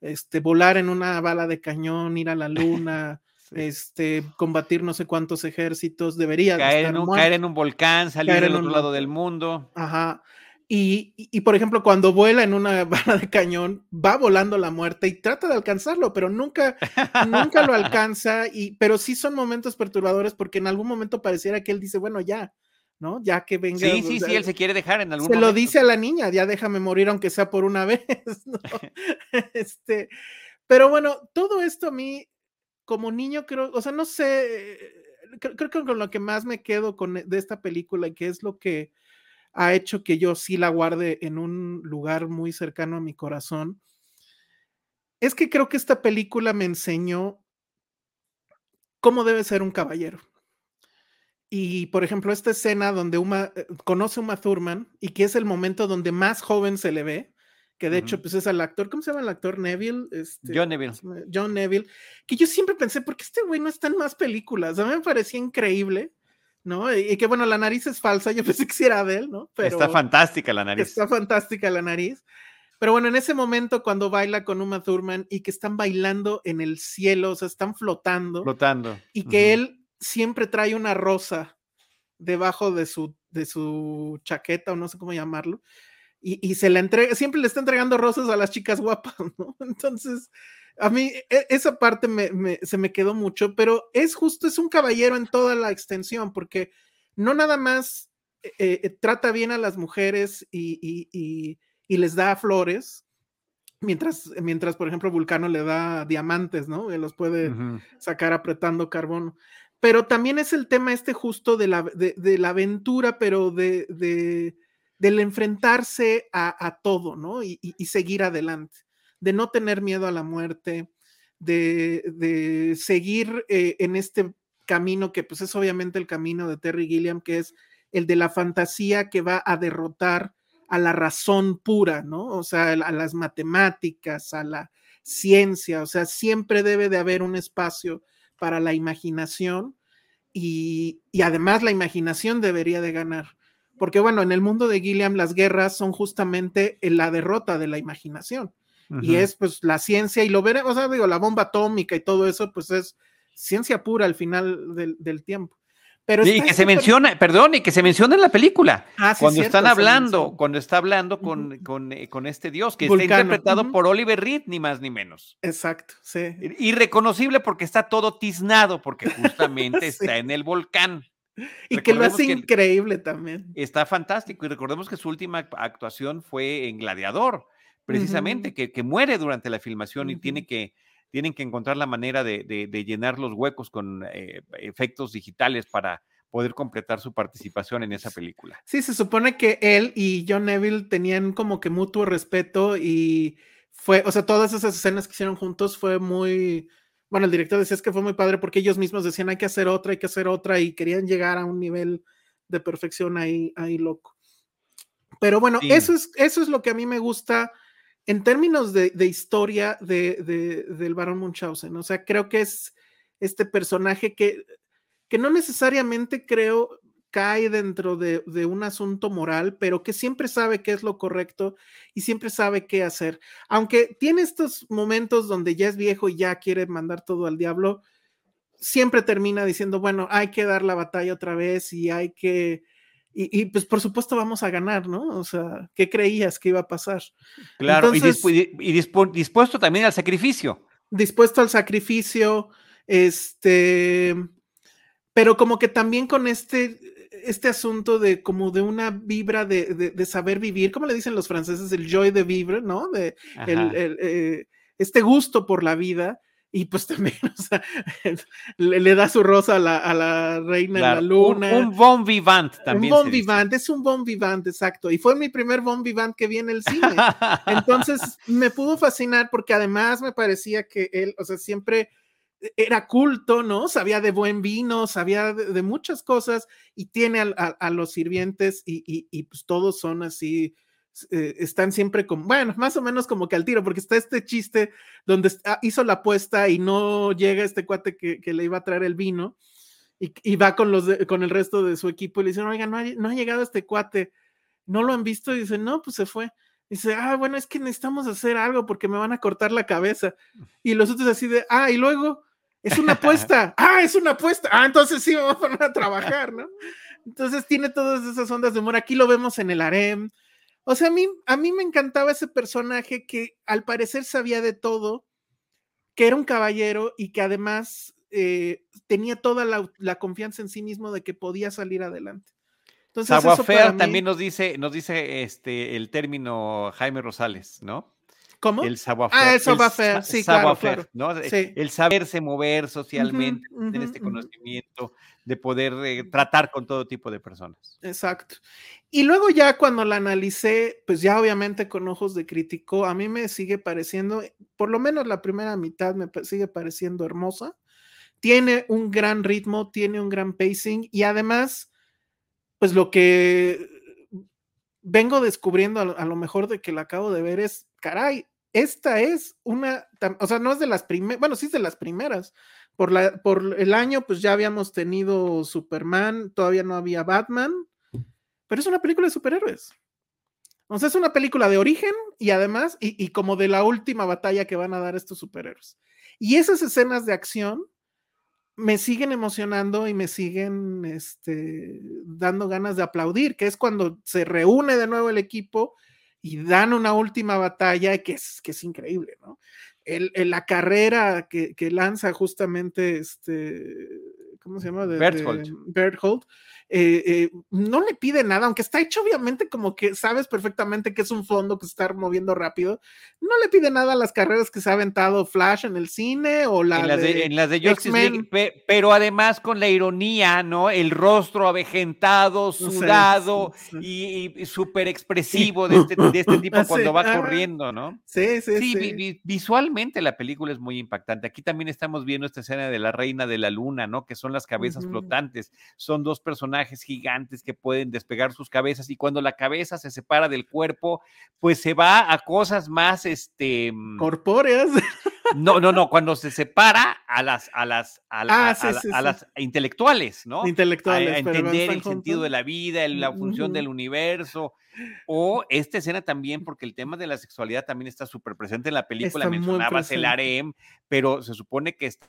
Este, volar en una bala de cañón, ir a la [LAUGHS] luna, este, combatir no sé cuántos ejércitos, debería caer, en un, caer en un volcán, salir del otro lado del mundo. Ajá. Y, y, por ejemplo, cuando vuela en una [LAUGHS] bala de cañón, va volando la muerte y trata de alcanzarlo, pero nunca, nunca lo [LAUGHS] alcanza. Y, pero sí son momentos perturbadores porque en algún momento pareciera que él dice, bueno, ya, ¿no? Ya que venga. Sí, sí, sí, él se quiere dejar en algún se lo dice a la niña, ya déjame morir aunque sea por una [LAUGHS] vez, ¿no? este, pero bueno, todo esto a mí como niño creo, o sea, no sé, creo, que con lo que más me quedo con e, de esta película y que es lo que ha hecho que yo sí la guarde en un lugar muy cercano a mi corazón, es que creo que esta película me enseñó cómo debe ser un caballero. Y por ejemplo, esta escena donde Uma eh, conoce a Uma Thurman y que es el momento donde más joven se le ve, que de hecho, Ujú. pues es al actor, ¿cómo se llama el actor? Neville. Este, John Neville. John Neville, que yo siempre pensé, ¿por qué este güey no está en más películas? A mí me parecía increíble, ¿no? Y, y que bueno, la nariz es falsa, yo [LAUGHS] pensé que sí era de él, ¿no? Pero Está fantástica la nariz. está fantástica la nariz. Pero bueno, en ese momento cuando baila con Uma Thurman y que están bailando en el cielo, o sea, están flotando, Flotando. y que Ujú. él siempre trae una rosa debajo de su, de su chaqueta o no sé cómo llamarlo, y, y se la entrega, siempre le está entregando rosas a las chicas guapas, [LAUGHS] ¿no? Entonces, a mí e- esa parte me- me- se me quedó mucho, pero es justo, es un caballero en toda la extensión, porque no nada más eh, eh, trata bien a las mujeres y, y- y- y les da flores, mientras, mientras, por ejemplo, Vulcano le da diamantes, ¿no? Que los puede sacar apretando carbono. Pero también es el tema este justo de la, de, de la aventura, pero de, de- del enfrentarse a, todo, ¿no? Y seguir adelante, de no tener miedo a la muerte, de, de seguir eh, en este camino que pues es obviamente el camino de Terry Gilliam, que es el de la fantasía que va a derrotar a la razón pura, ¿no? O sea, a las matemáticas, a la ciencia, o sea, siempre debe de haber un espacio para la imaginación y, y además la imaginación debería de ganar. Porque bueno, en el mundo de Gilliam las guerras son justamente en la derrota de la imaginación y es pues la ciencia y lo veremos, o sea, digo, la bomba atómica y todo eso pues es ciencia pura al final del, del tiempo. Pero Y que se menciona, perdón, y que se menciona en la película. Ah, sí, cuando cierto, están hablando, cuando está hablando con, Ujú. con, eh, con este dios, que Vulcano, está interpretado ujú. por Oliver Reed, ni más ni menos. Exacto, sí. Irreconocible porque está todo tiznado, porque [LAUGHS] justamente Sí. está en el volcán. Y que lo hace que- increíble también. Está fantástico. Y recordemos que su última act- actuación fue en Gladiador, precisamente, que, que muere durante la filmación y tiene que, tienen que encontrar la manera de, de- de llenar los huecos con eh, efectos digitales para poder completar su participación en esa película. Sí, se supone que él y John Neville tenían como que mutuo respeto y fue, o sea, todas esas escenas que hicieron juntos fue muy, bueno, el director decía es que fue muy padre porque ellos mismos decían hay que hacer otra, hay que hacer otra y querían llegar a un nivel de perfección ahí, ahí loco. Pero bueno, Sí. eso, es, eso es lo que a mí me gusta en términos de, de historia de, de- del Barón Munchausen. O sea, creo que es este personaje que, que no necesariamente creo cae dentro de, de un asunto moral, pero que siempre sabe qué es lo correcto y siempre sabe qué hacer. Aunque tiene estos momentos donde ya es viejo y ya quiere mandar todo al diablo, siempre termina diciendo, bueno, hay que dar la batalla otra vez y hay que... Y, y, pues por supuesto vamos a ganar, ¿no? O sea, ¿qué creías que iba a pasar? Claro, y, Entonces- dispu- y dispu- dispuesto también al sacrificio. dispuesto al sacrificio, este, pero como que también con este, este asunto de como de una vibra de, de- de saber vivir, como le dicen los franceses, el joy de vivre, ¿no? De el- el, eh, este gusto por la vida. Y pues [LAUGHS] también, o sea, le, le da su rosa a la, a la reina Claro, en la un- luna. Un, bon vivant Un también. bon se dice. vivant, es un bon vivant, exacto. Y fue mi primer bon vivant que vi en el cine. Entonces me pudo fascinar porque además me parecía que él, o sea, siempre era culto, ¿no? Sabía de buen vino, sabía de, de muchas cosas y tiene a, a los sirvientes y, y- y, pues todos son así, eh, están siempre como, bueno, más o menos como que al tiro, porque está este chiste donde está- hizo la apuesta y no llega este cuate que, que le iba a traer el vino y, y va con, los de- con el resto de su equipo y le dicen, oiga, no ha, no ha llegado este cuate, no lo han visto y dice, no, pues se fue. Dice, ah, bueno, es que necesitamos hacer algo porque me van a cortar la cabeza. Y los otros así de, ah, y luego, es una apuesta. [LAUGHS] ah, es una apuesta. Ah, entonces sí, voy a poner a trabajar, ¿no? Entonces tiene todas esas ondas de humor. Aquí lo vemos en el harem. O sea, a mí, a mí me encantaba ese personaje que al parecer sabía de todo, que era un caballero y que además eh, tenía toda la, la confianza en sí mismo de que podía salir adelante. Entonces, eso para mí- también nos dice, nos dice este el término Jaime Rosales, ¿no? ¿Cómo? El savoir-faire. Ah, el savoir-faire, sa- sí, claro, savoir-faire, claro. ¿no? Sí. El saberse mover socialmente, Ujú, tener este conocimiento de poder eh, tratar con todo tipo de personas. Exacto. Y luego ya cuando la analicé, pues ya obviamente con ojos de crítico, a mí me sigue pareciendo, por lo menos la primera mitad me sigue pareciendo hermosa. tiene un gran ritmo, tiene un gran pacing y además, pues lo que vengo descubriendo a, lo mejor de que la acabo de ver es, caray, esta es una, o sea, no es de las primeras, bueno, sí es de las primeras. Por, la, por el año, pues ya habíamos tenido Superman, todavía no había Batman, pero es una película de superhéroes. O sea, es una película de origen y además, y, como de la última batalla que van a dar estos superhéroes. Y esas escenas de acción me siguen emocionando y me siguen este, dando ganas de aplaudir, que es cuando se reúne de nuevo el equipo y dan una última batalla que es, que es increíble, ¿no? El, la carrera que, que, lanza justamente este, ¿cómo se llama? De, Berthold. Eh, eh, no le pide nada, aunque está hecho obviamente como que sabes perfectamente que es un fondo que se está moviendo rápido, no le pide nada a las carreras que se ha aventado Flash en el cine o la en las de, en las de Justice pero además con la ironía, ¿no? El rostro avejentado, sudado y, súper expresivo de este, de este tipo [LAUGHS] cuando va corriendo, ¿no? Sí, sí, sí. visualmente la película es muy impactante. Aquí también estamos viendo esta escena de la reina de la luna, ¿no? Que son las cabezas flotantes. Son dos personajes gigantes que pueden despegar sus cabezas y cuando la cabeza se separa del cuerpo, pues se va a cosas más, este... Mm, Corpóreas. [LAUGHS] No, no, no, cuando se separa a las, a las, a, ah, las intelectuales, ¿no? Intelectuales. A, entender el sentido de la vida, la función del universo. O esta escena también, porque el tema de la sexualidad también está súper presente en la película. Mencionabas el harem, pero se supone que está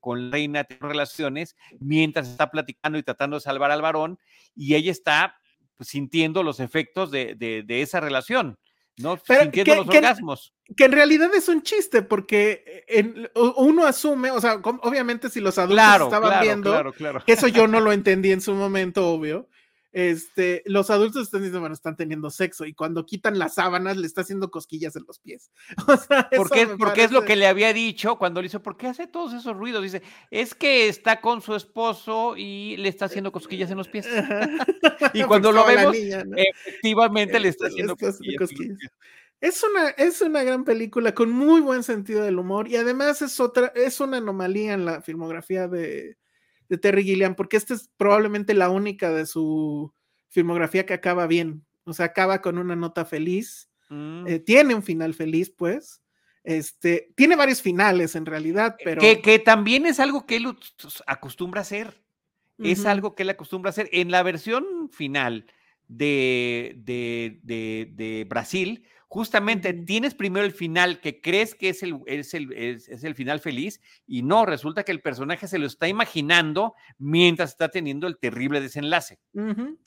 con Reina tiene relaciones mientras está platicando y tratando de salvar al varón y ella está pues, sintiendo los efectos de, de, esa relación, ¿no? sintiendo los orgasmos. Que en realidad es un chiste porque uno asume, o sea, obviamente si los adultos estaban viendo, eso yo no [LAUGHS] lo entendí en su momento, obvio, este, los adultos están diciendo, bueno, están teniendo sexo y cuando quitan las sábanas le está haciendo cosquillas en los pies. [LAUGHS] O sea, porque, porque es lo que le había dicho cuando le dice, ¿por qué hace todos esos ruidos? Dice, es que está con su esposo y le está haciendo cosquillas en los pies. [LAUGHS] y cuando lo vemos, efectivamente le está haciendo cosquillas. Es una, es una gran película con muy buen sentido del humor y además es otra, es una anomalía en la filmografía de, de Terry Gilliam, porque esta es probablemente la única de su filmografía que acaba bien. O sea, acaba con una nota feliz. Mm. Eh, tiene un final feliz, pues. Este, tiene varios finales en realidad, pero. Que, también es algo que él acostumbra a hacer. Es algo que él acostumbra a hacer. En la versión final de, de, de, de Brasil, justamente tienes primero el final que crees que es el, es el, es, el, final feliz y no, resulta que el personaje se lo está imaginando mientras está teniendo el terrible desenlace.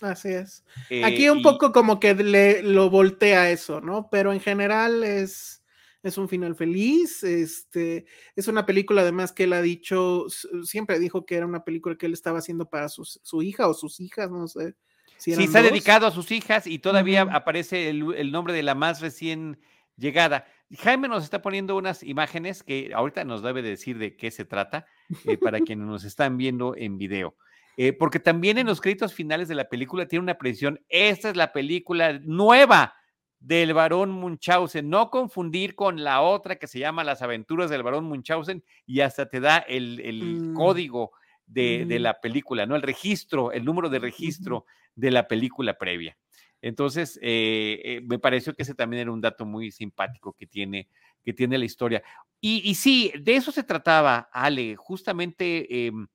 así es. Aquí eh, un poco como que le, lo voltea eso, ¿no? Pero en general es, es un final feliz, este, es una película además que él ha dicho, siempre dijo que era una película que él estaba haciendo para su hija o sus hijas, no sé sí, está dedicado a sus hijas y todavía aparece el, nombre de la más recién llegada. Jaime nos está poniendo unas imágenes que ahorita nos debe decir de qué se trata eh, para quienes nos están viendo en video. Eh, porque también en los créditos finales de la película tiene una presión. Esta es la película nueva del varón Munchausen. No confundir con la otra que se llama Las aventuras del varón Munchausen y hasta te da el, mm. código de, de, la película, ¿no? El registro, el número de registro de la película previa. Entonces, eh, eh, me pareció que ese también era un dato muy simpático que tiene, que tiene la historia. Y, sí, de eso se trataba, Ale. Justamente em,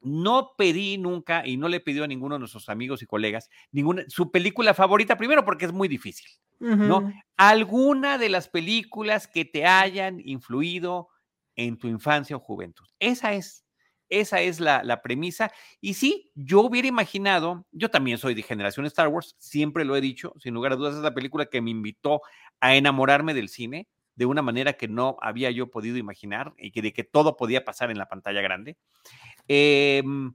no pedí nunca y no le pidió a ninguno de nuestros amigos y colegas ninguna, su película favorita, primero porque es muy difícil, ¿no? Alguna de las películas que te hayan influido en tu infancia o juventud. Esa es. Esa es la, premisa. Y sí, yo hubiera imaginado, yo también soy de generación Star Wars, siempre lo he dicho, sin lugar a dudas es la película que me invitó a enamorarme del cine de una manera que no había yo podido imaginar y que de que todo podía pasar en la pantalla grande. Em,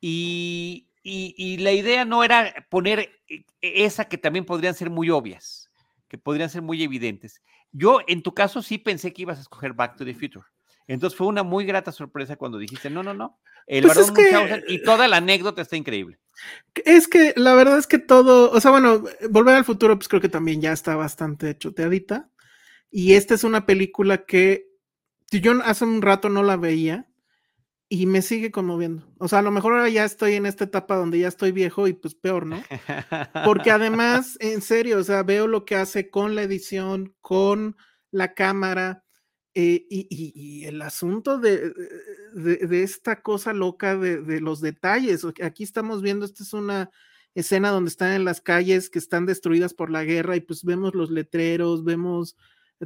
y, y, la idea no era poner e, esa que también podrían ser muy obvias, que podrían ser muy evidentes. Yo, en tu caso, sí pensé que ibas a escoger Back to the Future. Entonces fue una muy grata sorpresa cuando dijiste, no, no, no, el pues y toda la anécdota está increíble. Es que la verdad es que todo, o sea, bueno, Volver al Futuro, pues creo que también ya está bastante choteadita. Y esta es una película que yo hace un rato no la veía. y me sigue conmoviendo. O sea, a lo mejor ahora ya estoy en esta etapa donde ya estoy viejo y pues peor, ¿no? Porque [LAUGHS] además, en serio, o sea, veo lo que hace con la edición, con la cámara eh, y, el asunto de, de, esta cosa loca de, de, los detalles. Aquí estamos viendo, esta es una escena donde están en las calles que están destruidas por la guerra y pues vemos los letreros, vemos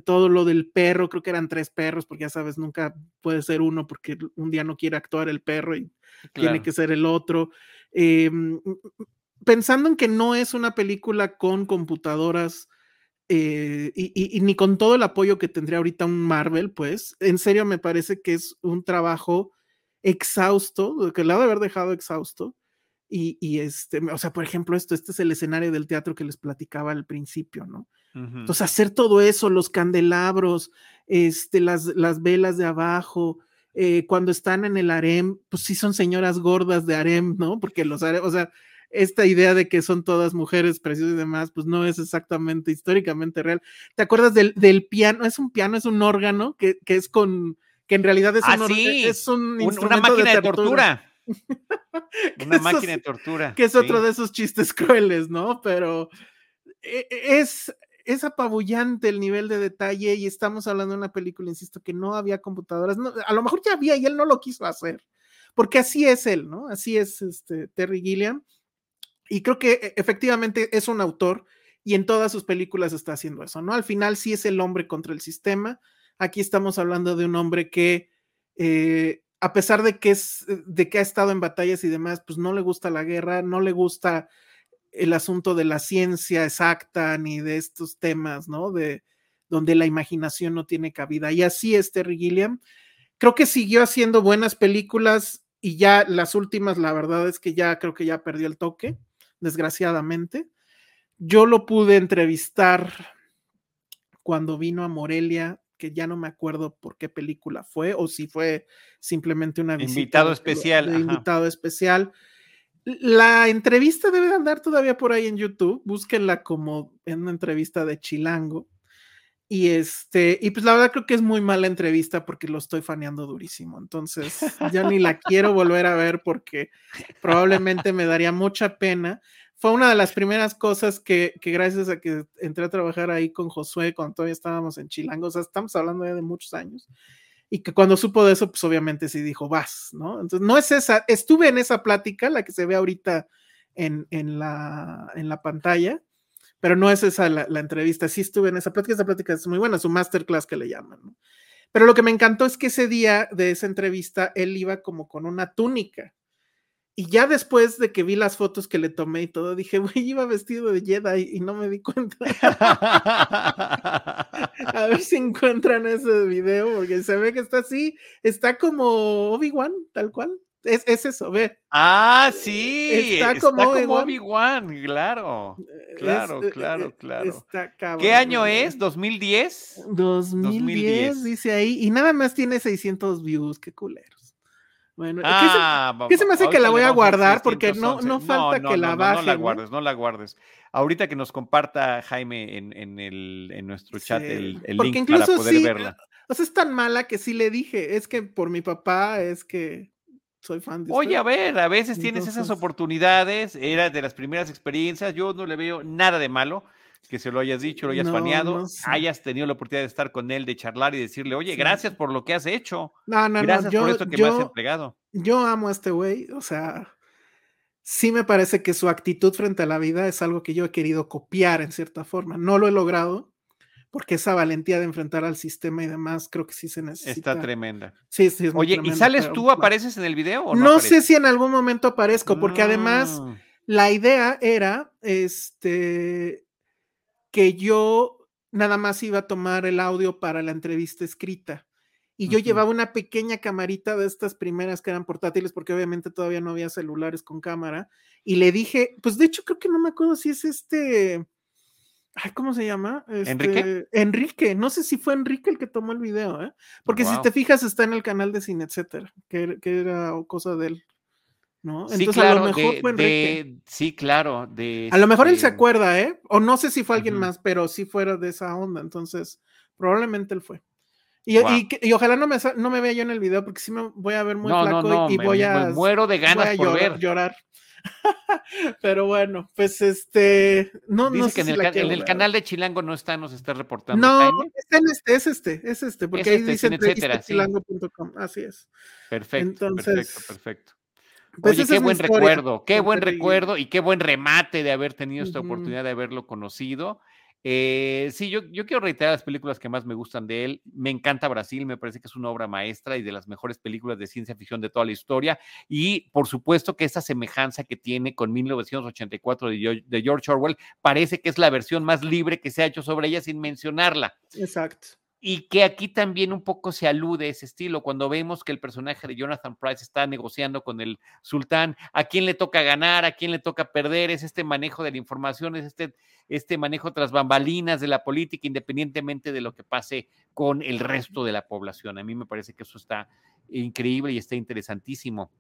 todo lo del perro, creo que eran tres perros, porque ya sabes, nunca puede ser uno porque un día no quiere actuar el perro y tiene que ser el otro. Em, pensando en que no es una película con computadoras eh, y, ni con todo el apoyo que tendría ahorita un Marvel, pues, en serio me parece que es un trabajo exhausto, que le ha de haber dejado exhausto. Y, y, este, o sea, por ejemplo, esto, este es el escenario del teatro que les platicaba al principio, ¿no? Entonces, hacer todo eso, los candelabros, este, las, las velas de abajo, eh, cuando están en el harem, pues sí son señoras gordas de harem, ¿no? Porque los harem, o sea, esta idea de que son todas mujeres preciosas y demás, pues no es exactamente históricamente real. ¿Te acuerdas del, del piano? Es un piano, es un órgano que, que es con, que en realidad es, ah, un, sí. es un, una máquina de tortura. [LAUGHS] una máquina de tortura. Que es otro de esos chistes crueles, ¿no? Pero e, e, es, es apabullante el nivel de detalle y estamos hablando de una película, insisto, que no había computadoras, a lo mejor ya había y él no lo quiso hacer, porque así es él, ¿no? Así es este Terry Gilliam. Y creo que e, efectivamente es un autor y en todas sus películas está haciendo eso, ¿no? Al final sí es el hombre contra el sistema. Aquí estamos hablando de un hombre que, eh, a pesar de que, es, de que ha estado en batallas y demás, pues no le gusta la guerra, no le gusta el asunto de la ciencia exacta ni de estos temas, ¿no? De donde la imaginación no tiene cabida. Y así es Terry Gilliam. Creo que siguió haciendo buenas películas y ya las últimas, la verdad es que ya creo que ya perdió el toque, desgraciadamente. Yo lo pude entrevistar cuando vino a Morelia, que ya no me acuerdo por qué película fue o si fue simplemente una visita. Invitado especial. invitado especial la entrevista debe andar todavía por ahí en YouTube. Búsquenla como en una entrevista de Chilango. Y este, y pues la verdad creo que es muy mala entrevista porque lo estoy faneando durísimo. Entonces ya ni la quiero volver a ver porque probablemente me daría mucha pena. Fue una de las primeras cosas que, que gracias a que entré a trabajar ahí con Josué cuando todavía estábamos en Chilango, o sea, estamos hablando ya de muchos años y que cuando supo de eso, pues obviamente sí dijo, vas, ¿no? Entonces, no es esa, estuve en esa plática, la que se ve ahorita en, en, la, en la pantalla, pero no es esa la, entrevista, sí estuve en esa plática, esa plática es muy buena, su masterclass que le llaman, ¿no? Pero lo que me encantó es que ese día de esa entrevista, él iba como con una túnica, y ya después de que vi las fotos que le tomé y todo, dije, [LAUGHS] güey, iba vestido de Jedi y no me di cuenta. [LAUGHS] a ver si encuentran ese video, porque se ve que está así, está como Obi-Wan, tal cual. Es, es, eso, ve. Ah, sí. Está como, Obi-Wan, claro. Claro, eh, claro, eh, claro. Está cabrón, ¿Qué año es? ¿2010? 2010, dice ahí. Y nada más tiene 600 views, qué culero. Bueno, ah, ¿qué, se, me hace que la voy a guardar? Porque no, no falta que la baje. No, la guardes, no la guardes. Ahorita que nos comparta Jaime en, en, el, en nuestro chat el, el link para poder verla. O sea, es tan mala que sí le dije, es que por mi papá es que soy fan de Oye, a ver, a veces tienes esas oportunidades, era de las primeras experiencias, yo no le veo nada de malo que se lo hayas dicho, lo hayas faneado, hayas tenido la oportunidad de estar con él, de charlar y decirle, oye, gracias por lo que has hecho. No, no, gracias no. por esto que me has entregado. Yo amo a este güey, o sea, sí me parece que su actitud frente a la vida es algo que yo he querido copiar en cierta forma. No lo he logrado, porque esa valentía de enfrentar al sistema y demás, creo que sí se necesita. Está tremenda. Sí, sí, es Oye, ¿y sales tú, apareces en el video o no? No sé si en algún momento aparezco, porque además la idea era, este, que yo nada más iba a tomar el audio para la entrevista escrita. Y yo llevaba una pequeña camarita de estas primeras que eran portátiles, porque obviamente todavía no había celulares con cámara. Y le dije, pues de hecho creo que no me acuerdo si es este, ay, ¿cómo se llama? Enrique. Este, Enrique, no sé si fue Enrique el que tomó el video, ¿eh? Porque si te fijas está en el canal de Cine, etcétera, que, que era cosa de él. ¿no? Entonces claro, a lo mejor de, fue Enrique. sí, claro. De a lo mejor él se este acuerda, ¿eh? O no sé si fue alguien más, pero sí fuera de esa onda. Entonces, probablemente él fue. Y, y, y, ojalá no me, no me vea yo en el video porque si me voy a ver muy no, flaco no, no, y, y me, voy me a muero de ganas voy a por llorar, ver. llorar. [LAUGHS] Pero bueno, pues este, no, Dice no que sé en si el, la ca- quiero en el canal de Chilango no está, nos está reportando. No, está en este, es este, es este, porque Es ahí este, dice sí. entrevistachilango.com, así es. Perfecto, Entonces, perfecto, perfecto. Pues Oye, qué buen recuerdo, qué buen recuerdo y qué buen remate de haber tenido esta oportunidad de haberlo conocido. Eh, sí, yo, yo quiero reiterar las películas que más me gustan de él. Me encanta Brasil, me parece que es una obra maestra y de las mejores películas de ciencia ficción de toda la historia. Y por supuesto que esa semejanza que tiene con 1984 de, Geo- de George Orwell parece que es la versión más libre que se ha hecho sobre ella sin mencionarla Exacto. Y que aquí también un poco se alude ese estilo, cuando vemos que el personaje de Jonathan Price está negociando con el sultán, a quién le toca ganar, a quién le toca perder, es este manejo de la información, es este, este manejo tras bambalinas de la política, independientemente de lo que pase con el resto de la población. A mí me parece que eso está increíble y está interesantísimo.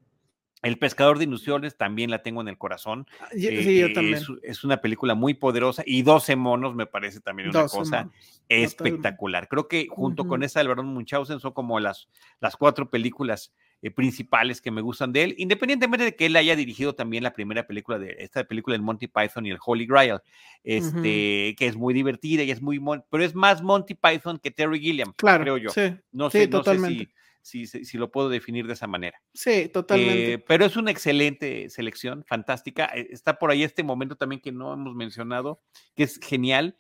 El pescador de ilusiones también la tengo en el corazón. Y- eh, sí, yo también. Es, es una película muy poderosa y 12 monos me parece también una 12 cosa monos, espectacular. Creo que junto con esa del Barón Munchausen son como las, las cuatro películas eh, principales que me gustan de él, independientemente de que él haya dirigido también la primera película de esta película de Monty Python y el Holy Grail, este, que es muy divertida y es muy, pero es más Monty Python que Terry Gilliam, Claro, creo yo. sí, No sí, sé, no sé totalmente. si, si, si- lo puedo definir de esa manera. sí, totalmente. Eh, pero es una excelente selección, fantástica. Eh, Está por ahí este momento también que no hemos mencionado, que es genial.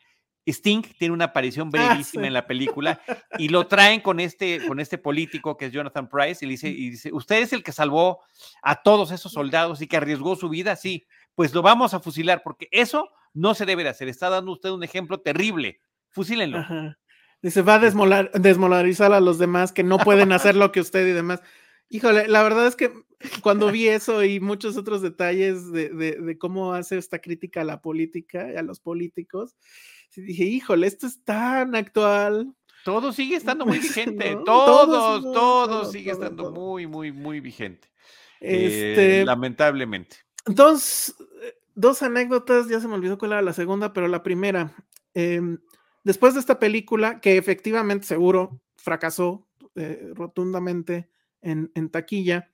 Sting tiene una aparición Ah, brevísima sí. en la película [LAUGHS] y lo traen con este, con este político que es Jonathan Price y le dice, y dice, ¿usted es el que salvó a todos esos soldados y que arriesgó su vida? Sí, pues lo vamos a fusilar porque eso no se debe de hacer. Está dando usted un ejemplo terrible. Fusílenlo. Ajá. Dice, va a desmolar- desmolarizar a los demás que no pueden hacer lo que usted y demás. Híjole, la verdad es que cuando vi eso y muchos otros detalles de, de- de cómo hace esta crítica a la política y a los políticos, dije, híjole, esto es tan actual. Todo sigue estando muy vigente. [LAUGHS] ¿no? Todos, Todo, todo, todo, sigue estando muy, muy, muy vigente. Este, Eh, lamentablemente. Dos, eh, dos anécdotas, ya se me olvidó cuál era la segunda, pero la primera. em, después de esta película, que efectivamente seguro fracasó eh, rotundamente en, en taquilla,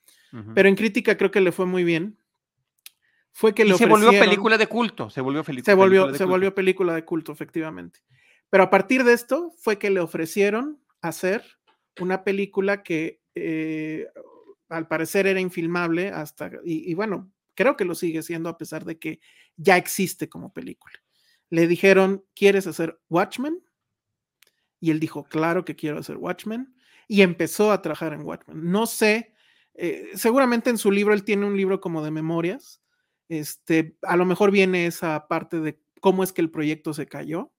pero en crítica creo que le fue muy bien. Fue que y le se volvió película de culto. Se volvió, se volvió, película de se culto. volvió película de culto, efectivamente. Pero a partir de esto fue que le ofrecieron hacer una película que eh, al parecer era infilmable hasta, y, y bueno, creo que lo sigue siendo a pesar de que ya existe como película. Le dijeron, ¿quieres hacer Watchmen? Y él dijo, claro que quiero hacer Watchmen. Y empezó a trabajar en Watchmen. No sé, eh, seguramente en su libro, él tiene un libro como de memorias. Este, a lo mejor viene esa parte de cómo es que el proyecto se cayó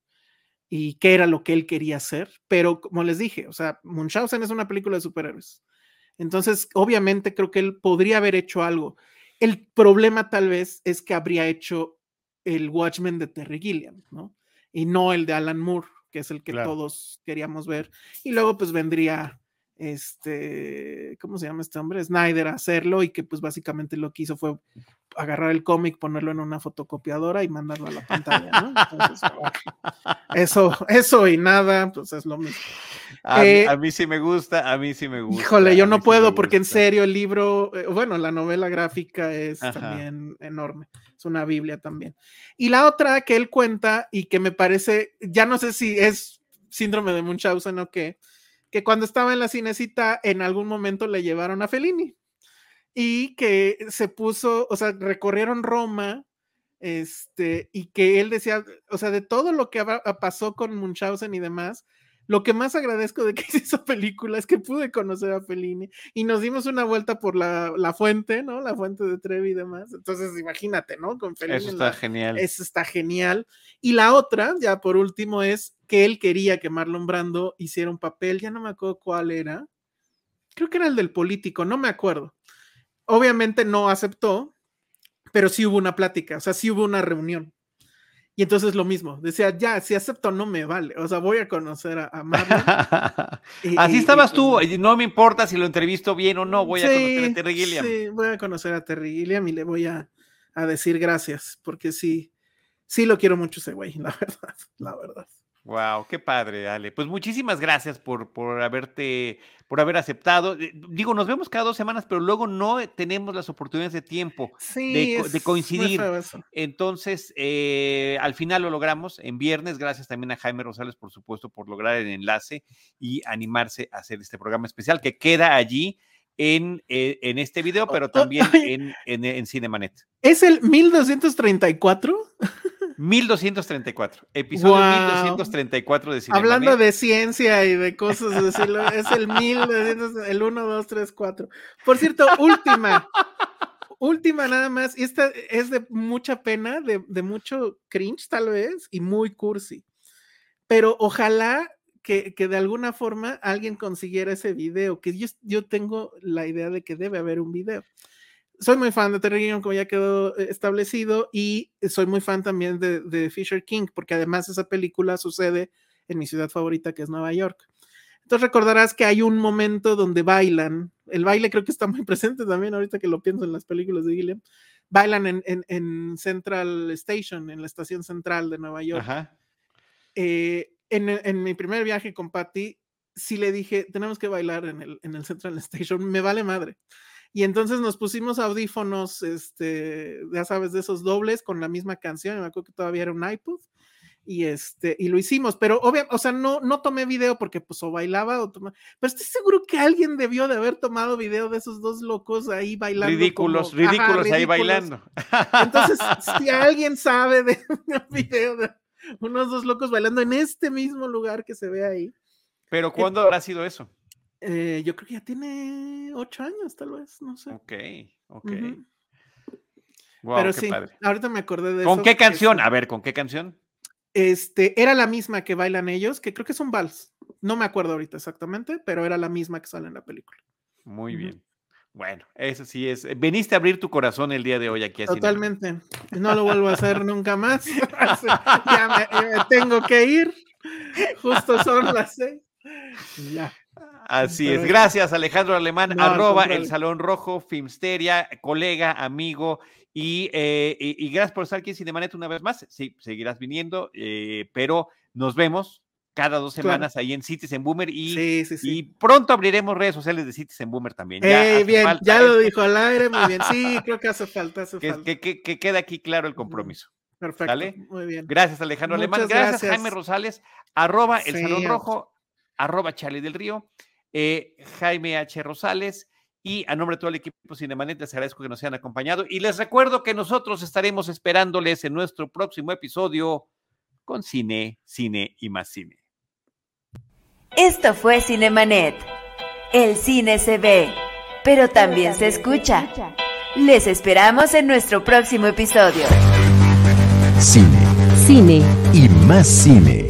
y qué era lo que él quería hacer. Pero como les dije, o sea, Munchausen es una película de superhéroes. Entonces, obviamente creo que él podría haber hecho algo. El problema tal vez es que habría hecho el Watchmen de Terry Gilliam, ¿no? Y no el de Alan Moore, que es el que Claro. todos queríamos ver. Y luego pues vendría este, ¿cómo se llama este hombre? Snyder a hacerlo y que pues básicamente lo que hizo fue agarrar el cómic, ponerlo en una fotocopiadora y mandarlo a la pantalla, ¿no? Entonces, [LAUGHS] eso, eso y nada, pues es lo mismo. A, mí- Eh, a mí sí me gusta, a mí sí me gusta. Híjole, yo no sí puedo porque en serio el libro, eh, bueno, la novela gráfica es Ajá. también enorme, es una Biblia también. Y la otra que él cuenta y que me parece, ya no sé si es síndrome de Munchausen o qué, que cuando estaba en la cinecita en algún momento le llevaron a Fellini y que se puso, o sea, recorrieron Roma, este, y que él decía, o sea, de todo lo que pasó con Munchausen y demás, lo que más agradezco de que [LAUGHS] hice esa película es que pude conocer a Fellini y nos dimos una vuelta por la, la fuente, ¿no? La fuente de Trevi y demás. Entonces, imagínate, ¿no? Con Fellini. Eso está la- genial. eso está genial. Y la otra, ya por último, es que él quería que Marlon Brando hiciera un papel, ya no me acuerdo cuál era. Creo que era el del político, no me acuerdo. Obviamente no aceptó, pero sí hubo una plática, o sea, sí hubo una reunión. Y entonces lo mismo, decía, ya, si acepto no me vale, o sea, voy a conocer a, a Marlon. [LAUGHS] y- Así estabas y tú, pues, y no me importa si lo entrevisto bien o no, voy a conocer a Terry Gilliam. Sí, voy a conocer a Terry Gilliam y le voy a, a decir gracias, porque sí, sí lo quiero mucho ese güey, [LAUGHS] la verdad, la verdad. Wow, qué padre, Ale. Pues muchísimas gracias por, por haberte, por haber aceptado. Eh, Digo, nos vemos cada dos semanas, pero luego no tenemos las oportunidades de tiempo Sí, de, es coincidir. Entonces, eh, al final lo logramos en viernes. Gracias también a Jaime Rosales, por supuesto, por lograr el enlace y animarse a hacer este programa especial que queda allí en, eh, en este video, pero también en, en, en Cinemanet. ¿Es el 1234? 1234, episodio Guau. 1234 de Cinemanet. Hablando de ciencia y de cosas, decirlo, es el 1200, el 1, 2, 3, 4. Por cierto, última, última nada más, y esta es de mucha pena, de, de mucho cringe tal vez, y muy cursi. Pero ojalá que, que de alguna forma alguien consiguiera ese video, que yo, yo tengo la idea de que debe haber un video. Soy muy fan de Terry Gilliam, como ya quedó eh, establecido, y soy muy fan también de, de Fisher King, porque además esa película sucede en mi ciudad favorita, que es Nueva York. Entonces recordarás que hay un momento donde bailan, el baile creo que está muy [LAUGHS] presente también ahorita que lo pienso en las películas de Gilliam, bailan en, en- en Central Station, en la estación central de Nueva York. Ajá. Eh, en, en mi primer viaje con Patty, sí le dije, tenemos que bailar en el, en el Central Station, me vale madre. Y entonces nos pusimos audífonos, este, ya sabes, de esos dobles con la misma canción, me acuerdo que todavía era un iPod, y este, y lo hicimos, pero obviamente, o sea, no, no tomé video porque pues o bailaba o tomaba, pero estoy seguro que alguien debió de haber tomado video de esos dos locos ahí bailando. Ridículos, como- ajá, ridículos ahí ridículos. bailando. Entonces, si [LAUGHS] alguien sabe de un [LAUGHS] video de unos dos locos bailando en este mismo lugar que se ve ahí, Pero ¿cuándo habrá sido eso? Eh, yo creo que ya tiene ocho años, tal vez, no sé. Ok, ok. Wow, Pero qué sí, padre. ahorita me acordé de ¿Con eso. qué canción? A ver, ¿con qué canción? Este, era la misma que bailan ellos, que creo que es un vals. No me acuerdo ahorita exactamente, pero era la misma que sale en la película. Muy bien. Bueno, eso sí es. Veniste a abrir tu corazón el día de hoy aquí. Totalmente. No lo vuelvo a hacer nunca más. [LAUGHS] [LAUGHS] ya, me, ya me tengo que ir. Justo son las seis. Ya. Así es. Gracias, Alejandro Alemán, No, arroba el Salón Rojo, Filmsteria, colega, amigo, y, eh, y- y gracias por estar aquí en Cinemanet una vez más. Sí, seguirás viniendo, eh, pero nos vemos cada dos Claro. semanas ahí en Citizen Boomer y, Sí, sí, sí. y pronto abriremos redes sociales de Citizen Boomer también. Ya bien, ya lo esto, dijo al aire, muy bien. Sí, [LAUGHS] creo que hace falta, hace Que, falta. que, que- que quede aquí claro el compromiso. Perfecto, ¿sale? muy bien. Gracias, Alejandro Alemán. Muchas Gracias, gracias. Jaime Rosales. Arroba el Salón Rojo, arroba Charlie del Río, eh, Jaime H. Rosales. Y a nombre de todo el equipo Cinemanet, les agradezco que nos hayan acompañado. Y les recuerdo que nosotros estaremos esperándoles en nuestro próximo episodio con cine, cine y más cine. Esto fue Cinemanet. El cine se ve, pero también se escucha. Les esperamos en nuestro próximo episodio. Cine Cine y más cine.